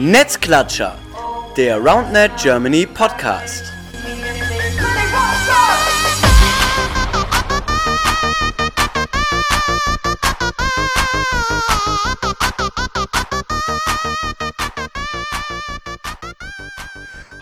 Netzklatscher, der RoundNet Germany Podcast.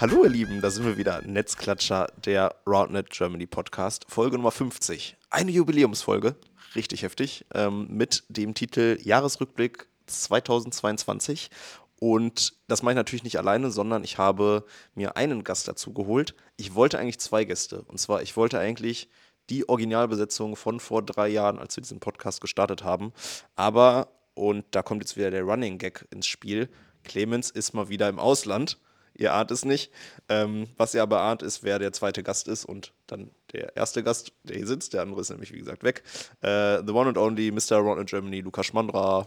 Hallo ihr Lieben, da sind wir wieder. Netzklatscher, der RoundNet Germany Podcast, Folge Nummer 50. Eine Jubiläumsfolge, richtig heftig, ähm, mit dem Titel Jahresrückblick 2022. Und das mache ich natürlich nicht alleine, sondern ich habe mir einen Gast dazu geholt. Ich wollte eigentlich zwei Gäste. Und zwar, ich wollte eigentlich die Originalbesetzung von vor drei Jahren, als wir diesen Podcast gestartet haben. Aber, und da kommt jetzt wieder der Running Gag ins Spiel, Clemens ist mal wieder im Ausland. Ihr ahnt es nicht. Ähm, was ihr aber ahnt, ist, wer der zweite Gast ist und dann der erste Gast, der hier sitzt. Der andere ist nämlich, wie gesagt, weg. Äh, the one and only Mr. Ron in Germany, Lukas Schmandra.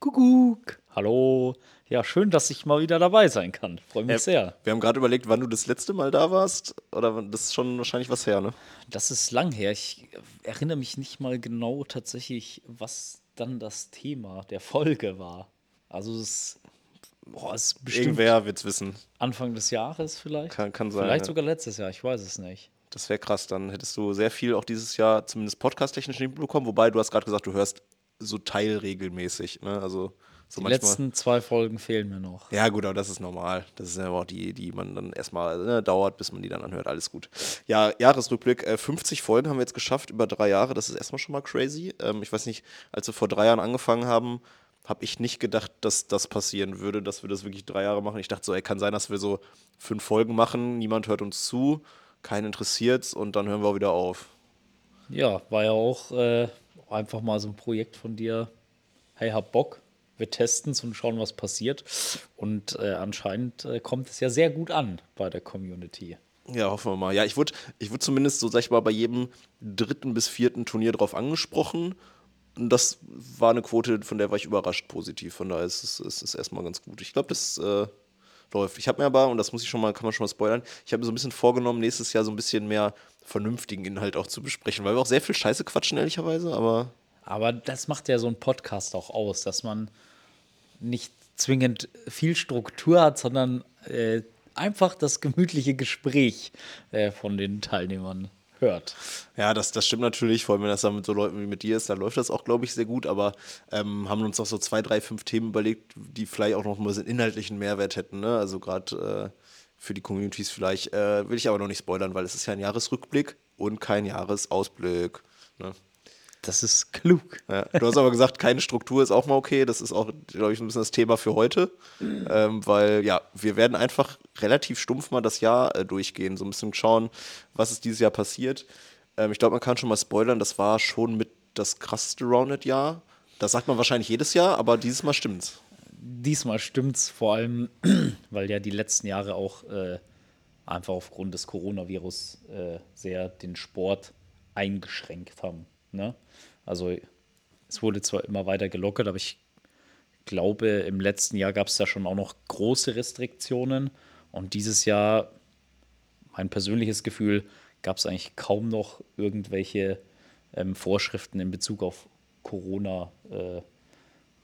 Kuckuck. Hallo. Ja, schön, dass ich mal wieder dabei sein kann. Freue mich Äh, sehr. Wir haben gerade überlegt, wann du das letzte Mal da warst. Oder das ist schon wahrscheinlich was her, ne? Das ist lang her. Ich erinnere mich nicht mal genau tatsächlich, was dann das Thema der Folge war. Also es, boah, es ist bestimmt Irgendwer wird's wissen. Anfang des Jahres vielleicht. Kann- kann sein, Vielleicht ja. sogar letztes Jahr, ich weiß es nicht. Das wäre krass. Dann hättest du sehr viel auch dieses Jahr zumindest podcast-technisch nicht bekommen. Wobei du hast gerade gesagt, du hörst so teilregelmäßig. Ne? Also so Die manchmal. letzten zwei Folgen fehlen mir noch. Ja, gut, aber das ist normal. Das ist ja auch die, die man dann erstmal ne, dauert, bis man die dann anhört. Alles gut. Ja, Jahresrückblick. Äh, 50 Folgen haben wir jetzt geschafft über drei Jahre. Das ist erstmal schon mal crazy. Ähm, ich weiß nicht, als wir vor drei Jahren angefangen haben, habe ich nicht gedacht, dass das passieren würde, dass wir das wirklich drei Jahre machen. Ich dachte so, ey, kann sein, dass wir so fünf Folgen machen, niemand hört uns zu, keinen interessiert's und dann hören wir auch wieder auf. Ja, war ja auch äh, einfach mal so ein Projekt von dir. Hey, hab Bock. Wir testen es und schauen, was passiert. Und äh, anscheinend äh, kommt es ja sehr gut an bei der Community. Ja, hoffen wir mal. Ja, ich wurde ich wurde zumindest so, sag ich mal, bei jedem dritten bis vierten Turnier drauf angesprochen. Und das war eine Quote, von der war ich überrascht positiv. Von daher ist es, ist es erstmal ganz gut. Ich glaube, das äh, läuft. Ich habe mir aber, und das muss ich schon mal, kann man schon mal spoilern, ich habe mir so ein bisschen vorgenommen, nächstes Jahr so ein bisschen mehr vernünftigen Inhalt auch zu besprechen, weil wir auch sehr viel Scheiße quatschen, ehrlicherweise, aber Aber das macht ja so ein Podcast auch aus, dass man nicht zwingend viel Struktur hat, sondern äh, einfach das gemütliche Gespräch äh, von den Teilnehmern hört. Ja, das, das stimmt natürlich, vor allem wenn das dann mit so Leuten wie mit dir ist, dann läuft das auch, glaube ich, sehr gut, aber ähm, haben uns noch so zwei, drei, fünf Themen überlegt, die vielleicht auch noch mal so einen inhaltlichen Mehrwert hätten, ne? Also gerade äh, für die Communities vielleicht, äh, will ich aber noch nicht spoilern, weil es ist ja ein Jahresrückblick und kein Jahresausblick. Ne? Das ist klug. Ja, du hast aber gesagt, keine Struktur ist auch mal okay. Das ist auch, glaube ich, ein bisschen das Thema für heute. Ähm, weil, ja, wir werden einfach relativ stumpf mal das Jahr äh, durchgehen. So ein bisschen schauen, was ist dieses Jahr passiert. Ähm, ich glaube, man kann schon mal spoilern, das war schon mit das krasseste Rounded-Jahr. Das sagt man wahrscheinlich jedes Jahr, aber dieses Mal stimmt's. Diesmal stimmt's vor allem, weil ja die letzten Jahre auch äh, einfach aufgrund des Coronavirus äh, sehr den Sport eingeschränkt haben. Ne? Also es wurde zwar immer weiter gelockert, aber ich glaube, im letzten Jahr gab es da schon auch noch große Restriktionen. Und dieses Jahr, mein persönliches Gefühl, gab es eigentlich kaum noch irgendwelche ähm, Vorschriften in Bezug auf Corona. Äh,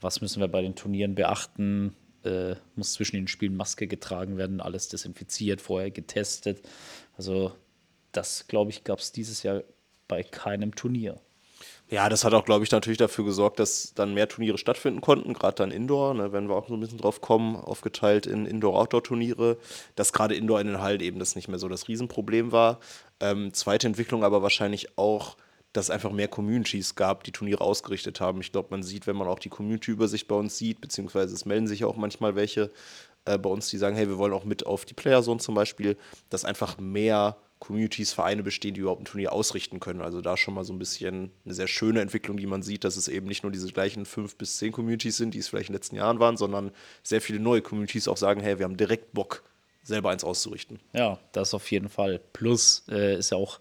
was müssen wir bei den Turnieren beachten? Äh, muss zwischen den Spielen Maske getragen werden, alles desinfiziert, vorher getestet. Also das, glaube ich, gab es dieses Jahr bei keinem Turnier. Ja, das hat auch, glaube ich, natürlich dafür gesorgt, dass dann mehr Turniere stattfinden konnten, gerade dann Indoor, ne, werden wir auch so ein bisschen drauf kommen, aufgeteilt in Indoor-Outdoor-Turniere, dass gerade Indoor in den Hallen eben das nicht mehr so das Riesenproblem war. Ähm, zweite Entwicklung aber wahrscheinlich auch, dass es einfach mehr Communities gab, die Turniere ausgerichtet haben. Ich glaube, man sieht, wenn man auch die Community-Übersicht bei uns sieht, beziehungsweise es melden sich auch manchmal welche äh, bei uns, die sagen, hey, wir wollen auch mit auf die Playerzone zum Beispiel, dass einfach mehr Communities, Vereine bestehen, die überhaupt ein Turnier ausrichten können. Also da schon mal so ein bisschen eine sehr schöne Entwicklung, die man sieht, dass es eben nicht nur diese gleichen fünf bis zehn Communities sind, die es vielleicht in den letzten Jahren waren, sondern sehr viele neue Communities auch sagen, hey, wir haben direkt Bock, selber eins auszurichten. Ja, das auf jeden Fall. Plus äh, ist ja auch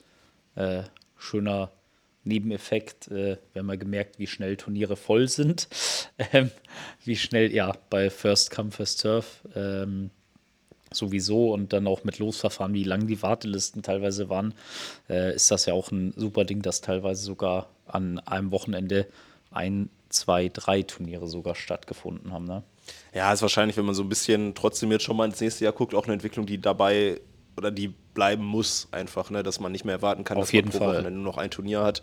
äh, schöner Nebeneffekt. Äh, haben ja gemerkt, wie schnell Turniere voll sind. Ähm, wie schnell, ja, bei First Come, First Serve ähm, sowieso und dann auch mit Losverfahren, wie lang die Wartelisten teilweise waren, äh, ist das ja auch ein super Ding, dass teilweise sogar an einem Wochenende ein, zwei, drei Turniere sogar stattgefunden haben. Ne? Ja, ist wahrscheinlich, wenn man so ein bisschen trotzdem jetzt schon mal ins nächste Jahr guckt, auch eine Entwicklung, die dabei oder die bleiben muss, einfach, ne? dass man nicht mehr erwarten kann, Auf dass jeden man pro Fall. Wochenende nur noch ein Turnier hat.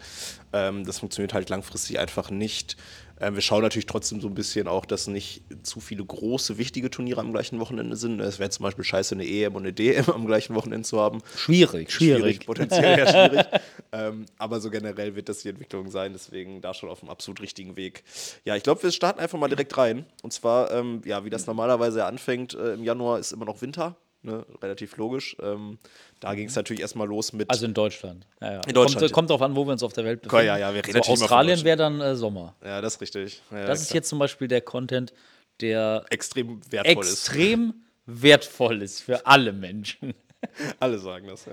Ähm, das funktioniert halt langfristig einfach nicht. Ähm, wir schauen natürlich trotzdem so ein bisschen auch, dass nicht zu viele große, wichtige Turniere am gleichen Wochenende sind. Es wäre zum Beispiel scheiße, eine EM und eine DM am gleichen Wochenende zu haben. Schwierig, schwierig. potenziell eher schwierig. ähm, aber so generell wird das die Entwicklung sein, deswegen da schon auf dem absolut richtigen Weg. Ja, ich glaube, wir starten einfach mal direkt rein. Und zwar, ähm, ja, wie das normalerweise anfängt, äh, im Januar ist immer noch Winter. Ne, relativ logisch. Ähm, da ging es natürlich erstmal los mit. Also in Deutschland. Ja, ja. In Deutschland. Kommt, kommt drauf an, wo wir uns auf der Welt Ja, befinden. ja, ja, wir reden so, von Australien wäre dann äh, Sommer. ja, das ist richtig. Ja, Das ist klar. jetzt zum Beispiel der Content, der extrem wertvoll ist. extrem wertvoll ist für alle Menschen. Alle sagen das.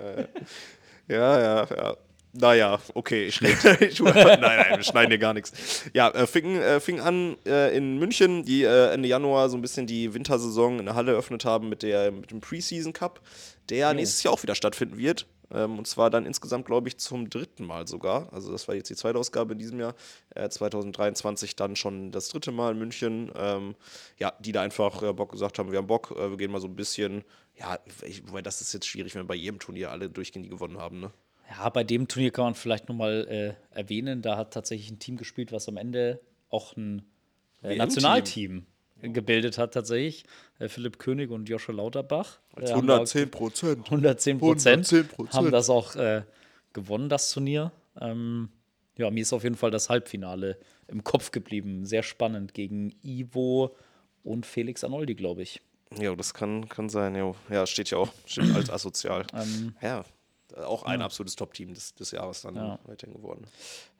Ja, ja, ja. Ja, ja. Naja, okay. Ich, ich, nein, nein, wir schneiden hier gar nichts. Ja, äh, fing, äh, fing an äh, in München, die äh, Ende Januar so ein bisschen die Wintersaison in der Halle eröffnet haben mit, der, mit dem Preseason Cup, der nächstes Jahr auch wieder stattfinden wird. Ähm, und zwar dann insgesamt, glaube ich, zum dritten Mal sogar. Also, das war jetzt die zweite Ausgabe in diesem Jahr. Äh, 2023 dann schon das dritte Mal in München. Ähm, ja, die da einfach äh, Bock gesagt haben, wir haben Bock, äh, wir gehen mal so ein bisschen. Ja, ich, wobei das ist jetzt schwierig, wenn bei jedem Turnier alle durchgehend die gewonnen haben, ne? Ja, bei dem Turnier kann man vielleicht nochmal äh, erwähnen, da hat tatsächlich ein Team gespielt, was am Ende auch ein äh. Nationalteam gebildet hat tatsächlich. Äh, Philipp König und Joshua Lauterbach. Äh, haben da 110 Prozent. 110 Prozent 110%. haben das auch äh, gewonnen, das Turnier. Ähm, ja, mir ist auf jeden Fall das Halbfinale im Kopf geblieben. Sehr spannend gegen Ivo und Felix Arnoldi, glaube ich. Ja, das kann, kann sein. Jo. Ja, steht ja auch. Steht als asozial. Ähm, ja, auch ein absolutes Top-Team des, des Jahres dann Ja. weiterhin geworden.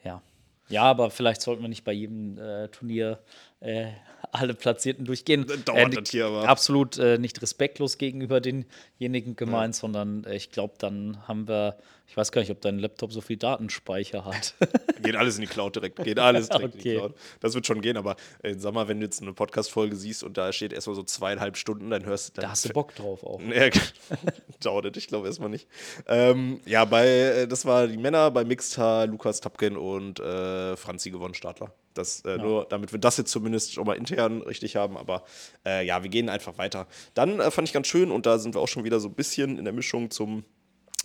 Ja. Ja, aber vielleicht sollten wir nicht bei jedem äh, Turnier äh, alle Platzierten durchgehen. Dauert Äh, das hier aber. Absolut äh, nicht respektlos gegenüber denjenigen gemeint, sondern äh, ich glaube, dann haben wir, ich weiß gar nicht, ob dein Laptop so viel Datenspeicher hat. Geht alles in die Cloud direkt. Geht alles direkt in die Okay. Cloud. Das wird schon gehen, aber äh, sag mal, wenn du jetzt eine Podcast-Folge siehst und da steht erstmal so zweieinhalb Stunden, dann hörst du. Da hast du Bock drauf auch. Ja, dauert es, ich glaube erstmal nicht. Ähm, ja, bei, äh, das war die Männer, bei Mixta, Lukas Tapken und äh, Franzi gewonnen, Startler. Das, äh, Nur damit wir das jetzt zumindest schon mal intern richtig haben, aber äh, ja, wir gehen einfach weiter. Dann äh, fand ich ganz schön und da sind wir auch schon wieder so ein bisschen in der Mischung zum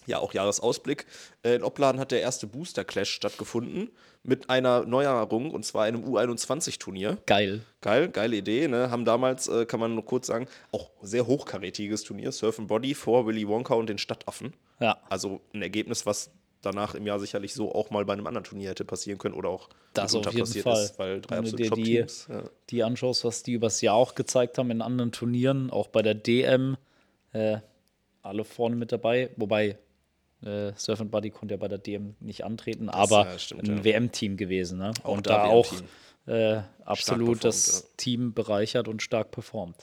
ja, auch Jahresausblick. Äh, in Opladen hat der erste Booster Clash stattgefunden mit einer Neuerung und zwar einem U21-Turnier. Geil. Geil, geile Idee. Ne? Haben damals, äh, kann man nur kurz sagen, auch sehr hochkarätiges Turnier, Surf and Body vor Willy Wonka und den Stadtaffen. Ja. Also ein Ergebnis, was danach im Jahr sicherlich so auch mal bei einem anderen Turnier hätte passieren können oder auch Das auf jeden passiert Fall. ist, weil drei Wenn du absolute dir die. Ja. die anschaust, was die übers Jahr auch gezeigt haben in anderen Turnieren, auch bei der DM, äh, alle vorne mit dabei. Wobei äh, Surf and Buddy konnte ja bei der DM nicht antreten, aber ja, stimmt, ein ja. WM-Team gewesen. Ne? Auch und da auch äh, absolut performt, das ja. Team bereichert und stark performt.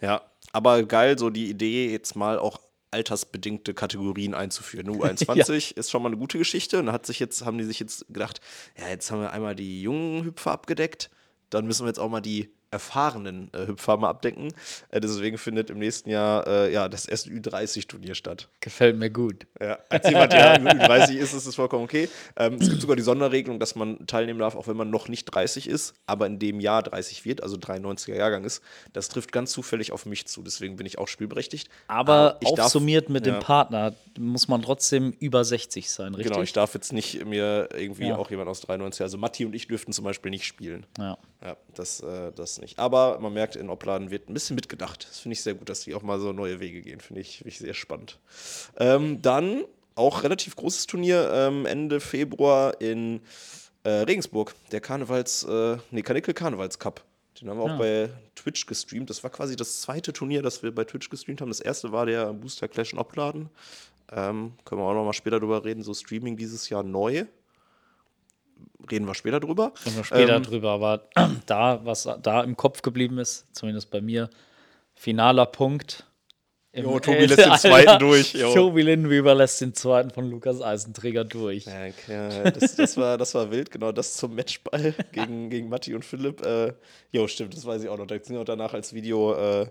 Ja, aber geil, so die Idee, jetzt mal auch altersbedingte Kategorien einzuführen. U21 ist schon mal eine gute Geschichte. Und da hat sich jetzt, haben die sich jetzt gedacht, ja, jetzt haben wir einmal die jungen Hüpfer abgedeckt, dann müssen wir jetzt auch mal die erfahrenen äh, Hüpfer mal abdecken. Äh, deswegen findet im nächsten Jahr äh, ja, das erste Ü30-Turnier statt. Gefällt mir gut. Ja, als jemand, der Ü30 ist, ist es vollkommen okay. Ähm, es gibt sogar die Sonderregelung, dass man teilnehmen darf, auch wenn man noch nicht 30 ist, aber in dem Jahr 30 wird, also 93er Jahrgang ist. Das trifft ganz zufällig auf mich zu, deswegen bin ich auch spielberechtigt. Aber ich darf- aufsummiert mit ja. dem Partner muss man trotzdem über 60 sein, richtig? Genau, ich darf jetzt nicht mir irgendwie Ja. auch jemand aus 93, also Matti und ich dürften zum Beispiel nicht spielen. ja. Ja, das, äh, das nicht. Aber man merkt, in Opladen wird ein bisschen mitgedacht. Das finde ich sehr gut, dass die auch mal so neue Wege gehen. Finde ich, finde ich sehr spannend. Ähm, dann auch relativ großes Turnier ähm, Ende Februar in äh, Regensburg. Der Karnevals, äh, nee, Kanickel Karnevals Cup. Den haben wir auch Ja. bei Twitch gestreamt. Das war quasi das zweite Turnier, das wir bei Twitch gestreamt haben. Das erste war der Booster Clash in Opladen. Ähm, können wir auch noch mal später drüber reden. So Streaming dieses Jahr neu. Reden wir später drüber. Reden wir später Ähm, drüber, aber da, was da im Kopf geblieben ist, zumindest bei mir, finaler Punkt. Jo, Tobi lässt den zweiten durch, jo. Tobi Lindenweber lässt den zweiten von Lukas Eisenträger durch. Ja, das, das, war, das war wild, genau das zum Matchball gegen, gegen Matti und Philipp. Äh, jo, stimmt, das weiß ich auch noch. Da sind auch danach als Video äh,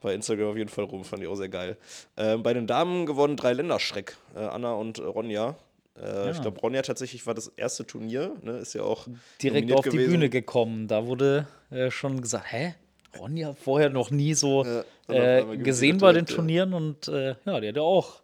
bei Instagram auf jeden Fall rum, fand ich auch sehr geil. Ähm, bei den Damen gewonnen drei Länderschreck, äh, Anna und äh, Ronja. Äh, Ich glaube, Ronja tatsächlich war das erste Turnier, ne? ist ja auch Direkt auf die gewesen. Bühne gekommen. Da wurde äh, schon gesagt, hä? Ronja vorher noch nie so Ja, äh, gesehen bei den direkt, ja. Turnieren und äh, ja, die hat ja auch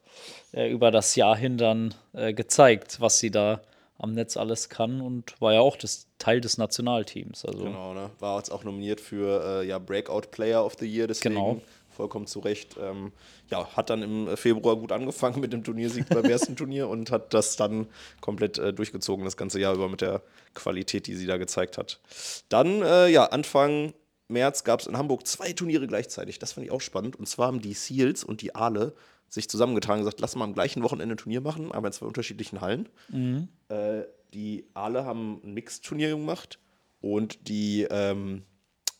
äh, über das Jahr hin dann gezeigt, was sie da am Netz alles kann und war ja auch das Teil des Nationalteams. Also Genau, ne? War jetzt auch nominiert für äh, ja, Breakout Player of the Year, deswegen Genau. Vollkommen zu Recht. Ähm, ja, hat dann im Februar gut angefangen mit dem Turniersieg beim ersten Turnier und hat das dann komplett äh, durchgezogen, das ganze Jahr über mit der Qualität, die sie da gezeigt hat. Dann, äh, ja, Anfang März gab es in Hamburg zwei Turniere gleichzeitig. Das fand ich auch spannend. Und zwar haben die Seals und die Aale sich zusammengetragen und gesagt, lass mal am gleichen Wochenende ein Turnier machen, aber in zwei unterschiedlichen Hallen. Äh, die Aale haben ein Mixed-Turnier gemacht und die ähm,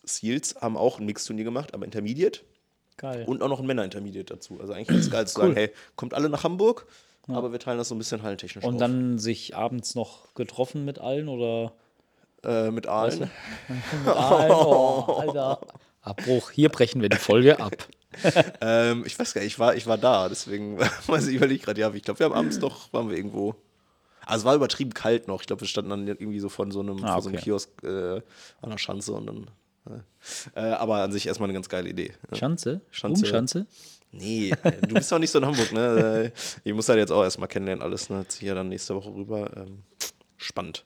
Seals haben auch ein Mixed-Turnier gemacht, aber Intermediate geil. und auch noch ein Männer-Intermediate dazu. Also eigentlich ganz geil zu sagen, hey, kommt alle nach Hamburg, aber wir teilen das so ein bisschen hallentechnisch Und auf. dann sich abends noch getroffen mit allen oder äh, mit Aalen. mit allen? Oh, Alter. Abbruch. Hier brechen wir die Folge ab. Ähm, ich weiß gar nicht, ich war, ich war da, deswegen weiß ich überlege gerade, ja, ich glaube, wir haben abends noch, waren wir irgendwo. Also es war übertrieben kalt noch. Ich glaube, wir standen dann irgendwie so von so einem, Ah, vor so einem okay. Kiosk äh, an der Schanze und dann. Äh, aber an sich erstmal eine ganz geile Idee. Ja. Schanze? Schanze. Schanze? Nee, äh, du bist doch nicht so in Hamburg, ne? Ich muss halt jetzt auch erstmal kennenlernen, alles, ne? Ziehe ja dann nächste Woche rüber. Ähm, spannend.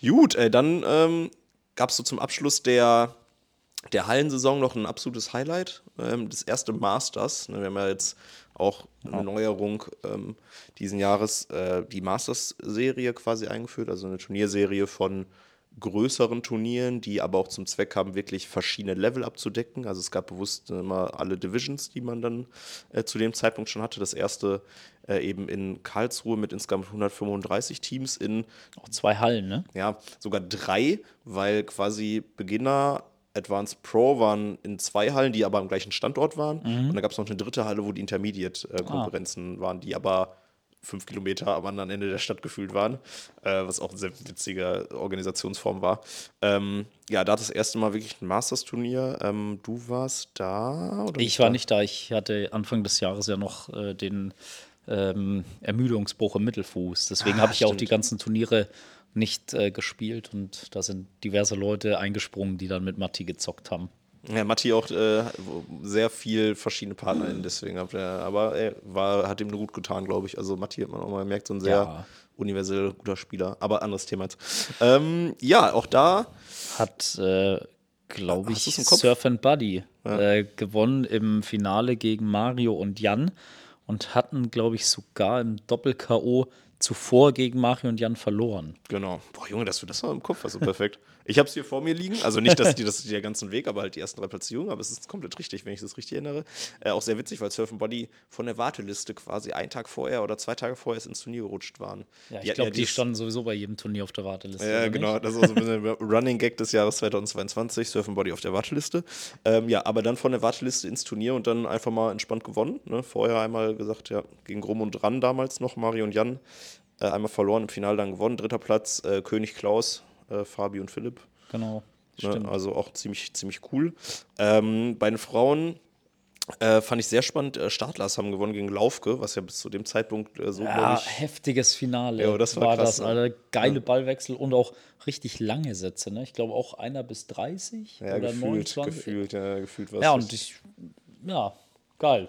Gut, äh, dann ähm, gab es so zum Abschluss der, der Hallensaison noch ein absolutes Highlight. Ähm, das erste Masters. Ne? Wir haben ja jetzt auch eine Neuerung ähm, diesen Jahres, äh, die Masters-Serie quasi eingeführt, also eine Turnierserie von größeren Turnieren, die aber auch zum Zweck haben, wirklich verschiedene Level abzudecken. Also es gab bewusst immer alle Divisions, die man dann äh, zu dem Zeitpunkt schon hatte. Das erste äh, eben in Karlsruhe mit insgesamt 135 Teams in Auch zwei Hallen, ne? ja, sogar drei, weil quasi Beginner, Advanced Pro waren in zwei Hallen, die aber am gleichen Standort waren. Und dann gab es noch eine dritte Halle, wo die Intermediate-Konferenzen waren, die aber fünf Kilometer am anderen Ende der Stadt gefühlt waren, äh, was auch eine sehr witzige Organisationsform war. Ähm, ja, da das erste Mal wirklich ein Masters-Turnier. Ähm, du warst da? Oder Ich war nicht da. Ich hatte Anfang des Jahres ja noch äh, den ähm, Ermüdungsbruch im Mittelfuß. Deswegen Ah, habe ich ja auch stimmt. die ganzen Turniere nicht äh, gespielt und da sind diverse Leute eingesprungen, die dann mit Matti gezockt haben. Ja, Matti auch äh, sehr viel verschiedene PartnerInnen, deswegen hat er, aber er war, hat ihm gut getan, glaube ich. Also Matti hat man auch mal gemerkt, so ein sehr Ja. universell guter Spieler. Aber anderes Thema jetzt. Ähm, ja, auch da, Hat, äh, glaube ich? Surf and Buddy äh, gewonnen im Finale gegen Mario und Jan und hatten, glaube ich, sogar im Doppel-K.O. zuvor gegen Mario und Jan verloren. genau. Boah, Junge, dass du das noch im Kopf hast, so perfekt. Ich habe es hier vor mir liegen, also nicht, dass die das der ganzen Weg, aber halt die ersten drei Platzierungen, aber es ist komplett richtig, wenn ich das richtig erinnere. Äh, auch sehr witzig, weil Surf Body von der Warteliste quasi einen Tag vorher oder zwei Tage vorher ins Turnier gerutscht waren. Ja, Die ich glaube, die dieses- standen sowieso bei jedem Turnier auf der Warteliste. Ja, genau. nicht? Das ist so ein bisschen der Running Gag des Jahres 2022, Surf Body auf der Warteliste. Ähm, ja, aber dann von der Warteliste ins Turnier und dann einfach mal entspannt gewonnen. Ne? Vorher einmal gesagt, ja, gegen Rum und Dran damals noch, Mario und Jan. Äh, einmal verloren, im Finale dann gewonnen. Dritter Platz, äh, König Klaus, äh, Fabi und Philipp. Genau. Ne? Also auch ziemlich, ziemlich cool. Ähm, bei den Frauen äh, fand ich sehr spannend. Äh, Startlers haben gewonnen gegen Laufke, was ja bis zu dem Zeitpunkt äh, so, Ja, ich. heftiges Finale Ja, das war krass, das. ne? Geile Ballwechsel und auch richtig lange Sätze. Ne? Ich glaube auch einer bis 30 Ja, oder gefühlt, 29. gefühlt, ja, gefühlt was. Ja, und ich, ja, geil.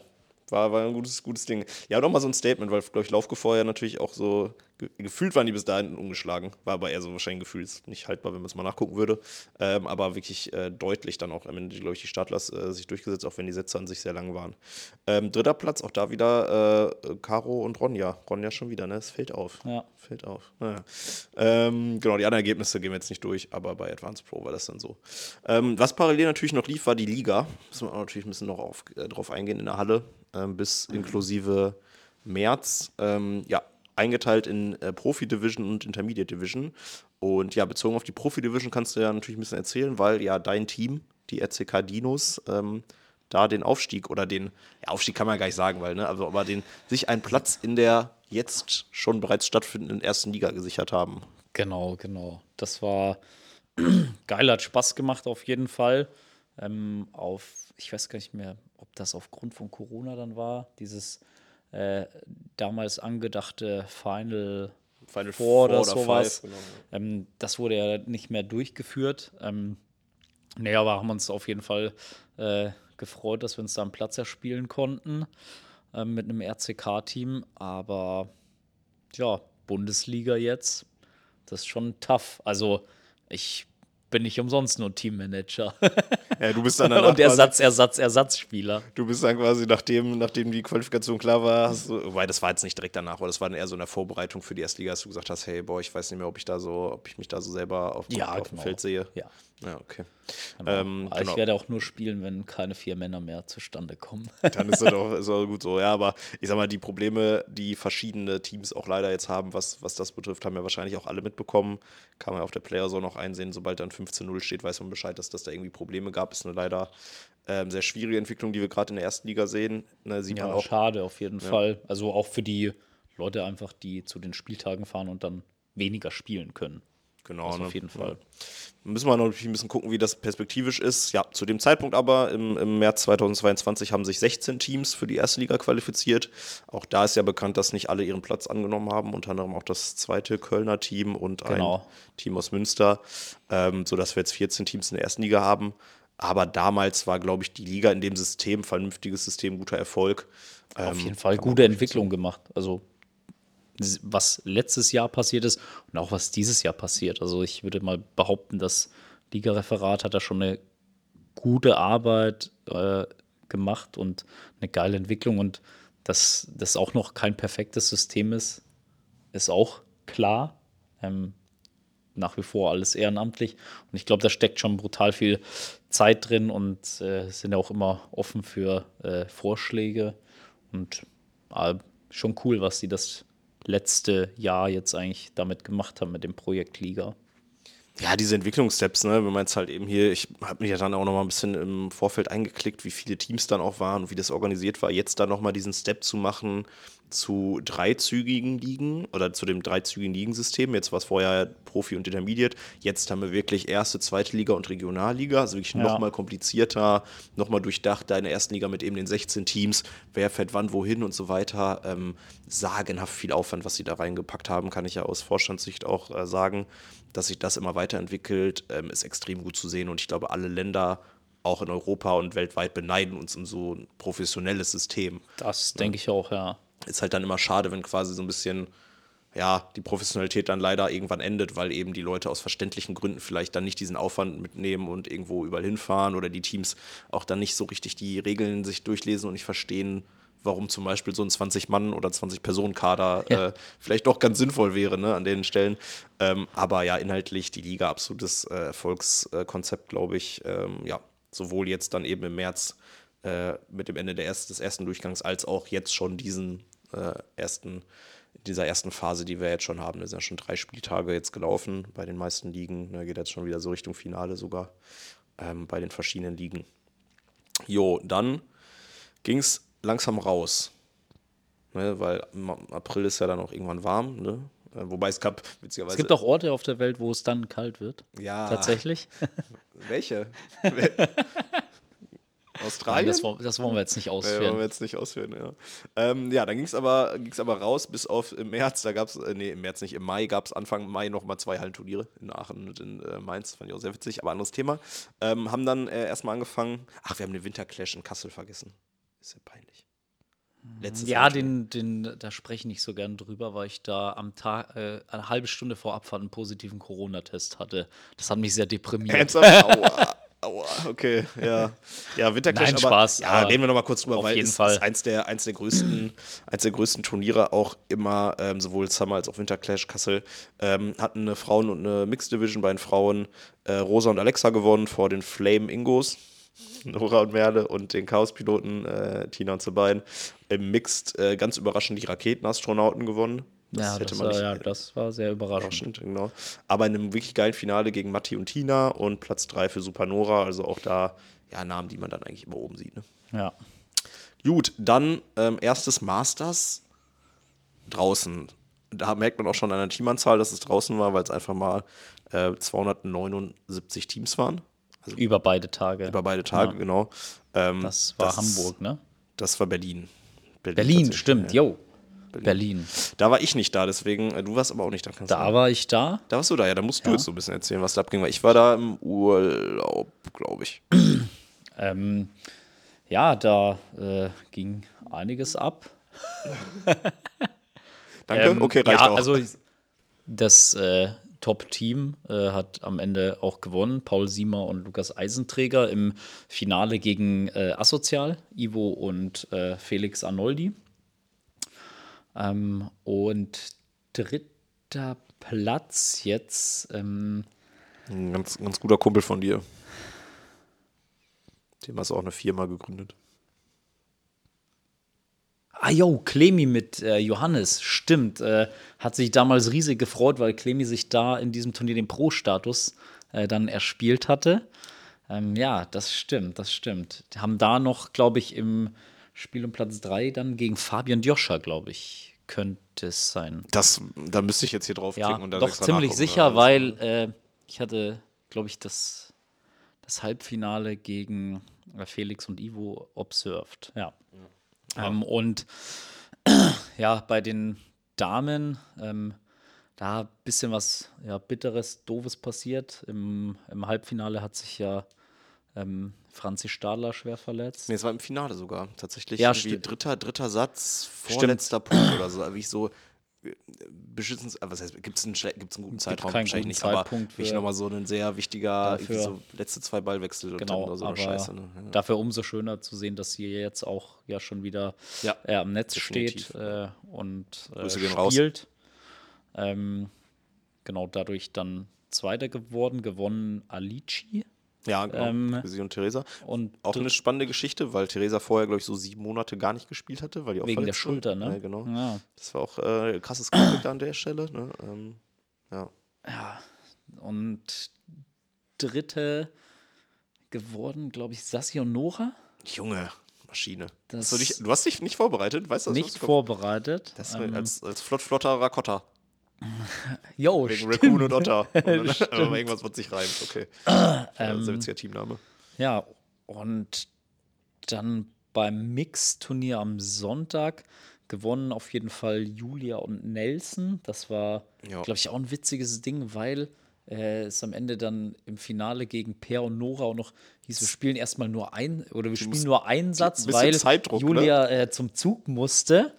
War, war ein gutes, gutes Ding. Ja, nochmal so ein Statement, weil, glaube ich, Laufke vorher natürlich auch so, ge gefühlt waren die bis dahin ungeschlagen. War aber eher so wahrscheinlich gefühlt nicht haltbar, wenn man es mal nachgucken würde. Ähm, aber wirklich äh, deutlich dann auch am Ende, glaube ich, die Startlers äh, sich durchgesetzt, auch wenn die Sätze an sich sehr lang waren. Ähm, dritter Platz, auch da wieder äh, Caro und Ronja. Ronja schon wieder, ne? Es fällt auf. Ja. Fällt auf. Naja. Ähm, genau, die anderen Ergebnisse gehen wir jetzt nicht durch, aber bei Advanced Pro war das dann so. Ähm, was parallel natürlich noch lief, war die Liga. Müssen wir auch natürlich ein bisschen noch auf, äh, drauf eingehen in der Halle, bis inklusive März. Ähm, ja, eingeteilt in äh, Profi-Division und Intermediate Division. Und ja, bezogen auf die Profi-Division kannst du ja natürlich ein bisschen erzählen, weil ja dein Team, die RCK Dinos, ähm, da den Aufstieg oder den, ja, Aufstieg kann man gar nicht sagen, weil, ne, also, aber den, sich einen Platz in der jetzt schon bereits stattfindenden ersten Liga gesichert haben. Genau, genau. Das war geil, hat Spaß gemacht auf jeden Fall. Ähm, auf, ich weiß gar nicht mehr, ob das aufgrund von Corona dann war, dieses äh, damals angedachte Final Final Four oder oder sowas. Five, genau. ähm, das wurde ja nicht mehr durchgeführt. Ähm, Nee, aber haben uns auf jeden Fall äh, gefreut, dass wir uns da einen Platz erspielen konnten äh, mit einem RCK-Team. Aber ja, Bundesliga jetzt, das ist schon tough. Also ich bin nicht umsonst nur Teammanager. Ja, du bist dann danach Und Ersatz, Ersatz, Ersatzspieler. Du bist dann quasi, nachdem, nachdem die Qualifikation klar war, hast du, wobei das war jetzt nicht direkt danach, aber das war dann eher so in der Vorbereitung für die Erstliga, dass du gesagt hast, hey, boah, ich weiß nicht mehr, ob ich da so, ob ich mich da so selber auf, Ja, auf dem genau. Feld sehe. Ja. Ja, okay. Genau. Ähm, Aber genau. Ich werde auch nur spielen, wenn keine vier Männer mehr zustande kommen. Dann ist das auch, ist auch gut so. Ja, aber ich sag mal, die Probleme, die verschiedene Teams auch leider jetzt haben, was, was das betrifft, haben ja wahrscheinlich auch alle mitbekommen. Kann man auf der Player-Zone noch einsehen, sobald dann 15-0 steht, weiß man Bescheid, dass das da irgendwie Probleme gab. Ist eine leider ähm, sehr schwierige Entwicklung, die wir gerade in der ersten Liga sehen. Ne, sieht man Ja, auch. schade auf jeden Fall. Also auch für die Leute einfach, die zu den Spieltagen fahren und dann weniger spielen können. Genau, Das ne? auf jeden Fall. Müssen wir noch ein bisschen gucken, wie das perspektivisch ist. Ja, zu dem Zeitpunkt aber, im, im März 2022, haben sich 16 Teams für die erste Liga qualifiziert. Auch da ist ja bekannt, dass nicht alle ihren Platz angenommen haben, unter anderem auch das zweite Kölner Team und Genau. ein Team aus Münster, ähm, sodass wir jetzt 14 Teams in der ersten Liga haben. Aber damals war, glaube ich, die Liga in dem System, vernünftiges System, guter Erfolg. Auf Ähm, jeden Fall kann man gute Entwicklung gemacht. Also was letztes Jahr passiert ist und auch was dieses Jahr passiert. Also ich würde mal behaupten, das Ligareferat hat da schon eine gute Arbeit äh, gemacht und eine geile Entwicklung und dass das auch noch kein perfektes System ist, ist auch klar. Ähm, nach wie vor alles ehrenamtlich. Und ich glaube, da steckt schon brutal viel Zeit drin und äh, sind ja auch immer offen für äh, Vorschläge. Und äh, schon cool, was sie das letzte Jahr jetzt eigentlich damit gemacht haben mit dem Projekt Liga. Ja, diese Entwicklungssteps, ne, wenn man jetzt halt eben hier, ich habe mich ja dann auch noch mal ein bisschen im Vorfeld eingeklickt, wie viele Teams dann auch waren und wie das organisiert war, jetzt dann noch mal diesen Step zu machen zu dreizügigen Ligen oder zu dem dreizügigen Ligensystem. Jetzt war es vorher Profi und Intermediate. Jetzt haben wir wirklich erste, zweite Liga und Regionalliga, also wirklich Ja. noch mal komplizierter, noch mal durchdacht, da in der ersten Liga mit eben den 16 Teams, wer fährt wann wohin und so weiter. Ähm, sagenhaft viel Aufwand, was sie da reingepackt haben, kann ich ja aus Vorstandssicht auch äh, sagen dass sich das immer weiterentwickelt, ähm, ist extrem gut zu sehen. Und ich glaube, alle Länder, auch in Europa und weltweit, beneiden uns um so ein professionelles System. Das denke ich auch, ja. Ist halt dann immer schade, wenn quasi so ein bisschen, ja, die Professionalität dann leider irgendwann endet, weil eben die Leute aus verständlichen Gründen vielleicht dann nicht diesen Aufwand mitnehmen und irgendwo überall hinfahren oder die Teams auch dann nicht so richtig die Regeln sich durchlesen und nicht verstehen, warum zum Beispiel so ein 20-Mann- oder 20-Personen-Kader Ja. äh, vielleicht doch ganz sinnvoll wäre ne, an den Stellen. Ähm, aber ja, inhaltlich die Liga absolutes äh, Erfolgskonzept, glaube ich. Ähm, ja, sowohl jetzt dann eben im März äh, mit dem Ende der erst, des ersten Durchgangs als auch jetzt schon diesen äh, ersten, dieser ersten Phase, die wir jetzt schon haben. Es sind ja schon drei Spieltage jetzt gelaufen bei den meisten Ligen. Da geht jetzt schon wieder so Richtung Finale sogar ähm, bei den verschiedenen Ligen. Jo, dann ging es langsam raus. Ne, weil im April ist ja dann auch irgendwann warm. Ne? Äh, Wobei es gab, witzigerweise. Es gibt auch Orte auf der Welt, wo es dann kalt wird. Ja. Tatsächlich. Welche? Nein, Australien? das, wollen- das wollen wir jetzt nicht Ja, wollen ausführen. wir jetzt nicht ausführen, ja. Ähm, ja, dann ging es aber, ging's aber raus bis auf im März, da gab es, äh, nee, im März nicht, im Mai gab es Anfang Mai nochmal zwei Hallenturniere in Aachen und in äh, Mainz, fand ich auch sehr witzig, aber anderes Thema. Ähm, haben dann äh, erstmal angefangen, ach, wir haben den Winterclash in Kassel vergessen. Ist ja peinlich. Letztes Ja, den, den, da spreche ich nicht so gern drüber, weil ich da am Tag, äh, eine halbe Stunde vor Abfahrt einen positiven Corona-Test hatte. Das hat mich sehr deprimiert. Aua. Okay, ja. Ja, Winterclash, Nein, aber, Spaß, Ja, aber reden wir nochmal kurz drüber, auf weil jeden es Fall. ist eins der, eins der größten, eins der größten Turniere auch immer, ähm, sowohl Summer als auch Winterclash Kassel, ähm, hatten eine Frauen- und eine Mixed Division bei den Frauen äh, Rosa und Alexa gewonnen vor den Flame Ingos. Nora und Merle und den Chaos-Piloten äh, Tina und Sebain. Im Mixed äh, ganz überraschend die Raketenastronauten gewonnen. Ja, das war, ja, das war sehr überraschend. Genau. Aber in einem wirklich geilen Finale gegen Matti und Tina und Platz 3 für Supernora, also auch da ja Namen, die man dann eigentlich immer oben sieht. Ne? Ja. Gut, dann ähm, erstes Masters draußen. Da merkt man auch schon an der Teamanzahl, dass es draußen war, weil es einfach mal äh, 279 Teams waren. Über beide Tage. Über beide Tage, Ja. genau. Ähm, Das war Hamburg, ne? Das war Berlin. Berlin, tatsächlich, stimmt, ja. Jo. Berlin. Da war ich nicht da, deswegen, äh, du warst aber auch nicht da. Da sagen. war ich da. da warst du da, ja, da musst du Ja. jetzt so ein bisschen erzählen, was da abging, weil ich war da im Urlaub, glaube ich. Ähm, ja, da äh, ging einiges ab. Danke, Ähm, okay, reicht ja, auch. Also das äh, Top-Team äh, hat am Ende auch gewonnen. Paul Siemer und Lukas Eisenträger im Finale gegen äh, Asozial, Ivo und äh, Felix Arnoldi. Ähm, und dritter Platz jetzt. Ähm, Ein ganz, ganz guter Kumpel von dir. Dem hast du auch eine Firma gegründet. Ah jo, Clemi mit äh, Johannes, stimmt. Äh, hat sich damals riesig gefreut, weil Clemi sich da in diesem Turnier den Pro-Status äh, dann erspielt hatte. Ähm, ja, das stimmt, das stimmt. Die haben da noch, glaube ich, im Spiel um Platz 3 dann gegen Fabian Joscha, glaube ich, könnte es sein. Das, da müsste ich jetzt hier draufklicken Ja, und dann doch ziemlich sicher, weil äh, ich hatte, glaube ich, das, das Halbfinale gegen äh, Felix und Ivo observed. Ja. Ähm, und ja, bei den Damen, ähm, da ein bisschen was ja, Bitteres, Doofes passiert. Im, Im Halbfinale hat sich ja ähm, Franzi Stadler schwer verletzt. Nee, es war im Finale sogar. Tatsächlich Ja, irgendwie dritter, dritter Satz, vorletzter Punkt oder so. Wie ich so äh, beschissen, äh, was heißt, gibt es einen, gibt's einen guten Zeitraum? keinen Wahrscheinlich nicht, Zeitpunkt aber für- nochmal so ein sehr wichtiger, Dafür- so letzte zwei Ballwechsel Genau, dann so eine Scheiße. Ne? Ja. dafür umso schöner zu sehen, dass sie jetzt auch ja schon wieder Ja, äh, am Netz definitiv. steht äh, und äh, Grüße gehen raus. spielt. Ähm, genau, dadurch dann Zweiter geworden, gewonnen Alici. Ja, genau. Ähm, Sie und Theresa. Und Auch eine spannende Geschichte, weil Theresa vorher, glaube ich, so sieben Monate gar nicht gespielt hatte, weil die auch wegen der. Schulter, ne? Ja, genau. Ja. Das war auch äh, krasses Konflikt an der Stelle. Ne? Ähm, ja. Und dritte geworden, glaube ich, Sassi und Nora. Junge, Maschine. Das- Hast du, dich, du hast dich nicht vorbereitet, weißt du? Nicht vorbereitet. Das Ähm, als, als flott flotter Rakotta. Jo, Wegen stimmt. Raccoon und Otter. Und dann, aber irgendwas wird sich reimt, okay. Ähm, sehr witziger Teamname. Ja, und dann beim Mix-Turnier am Sonntag gewonnen auf jeden Fall Julia und Nelson. Das war, Ja. glaube ich, auch ein witziges Ding, weil äh, es am Ende dann im Finale gegen Per und Nora auch noch hieß, wir spielen erstmal nur ein oder wir spielen musst- nur einen Satz, weil ne? Julia äh, zum Zug musste.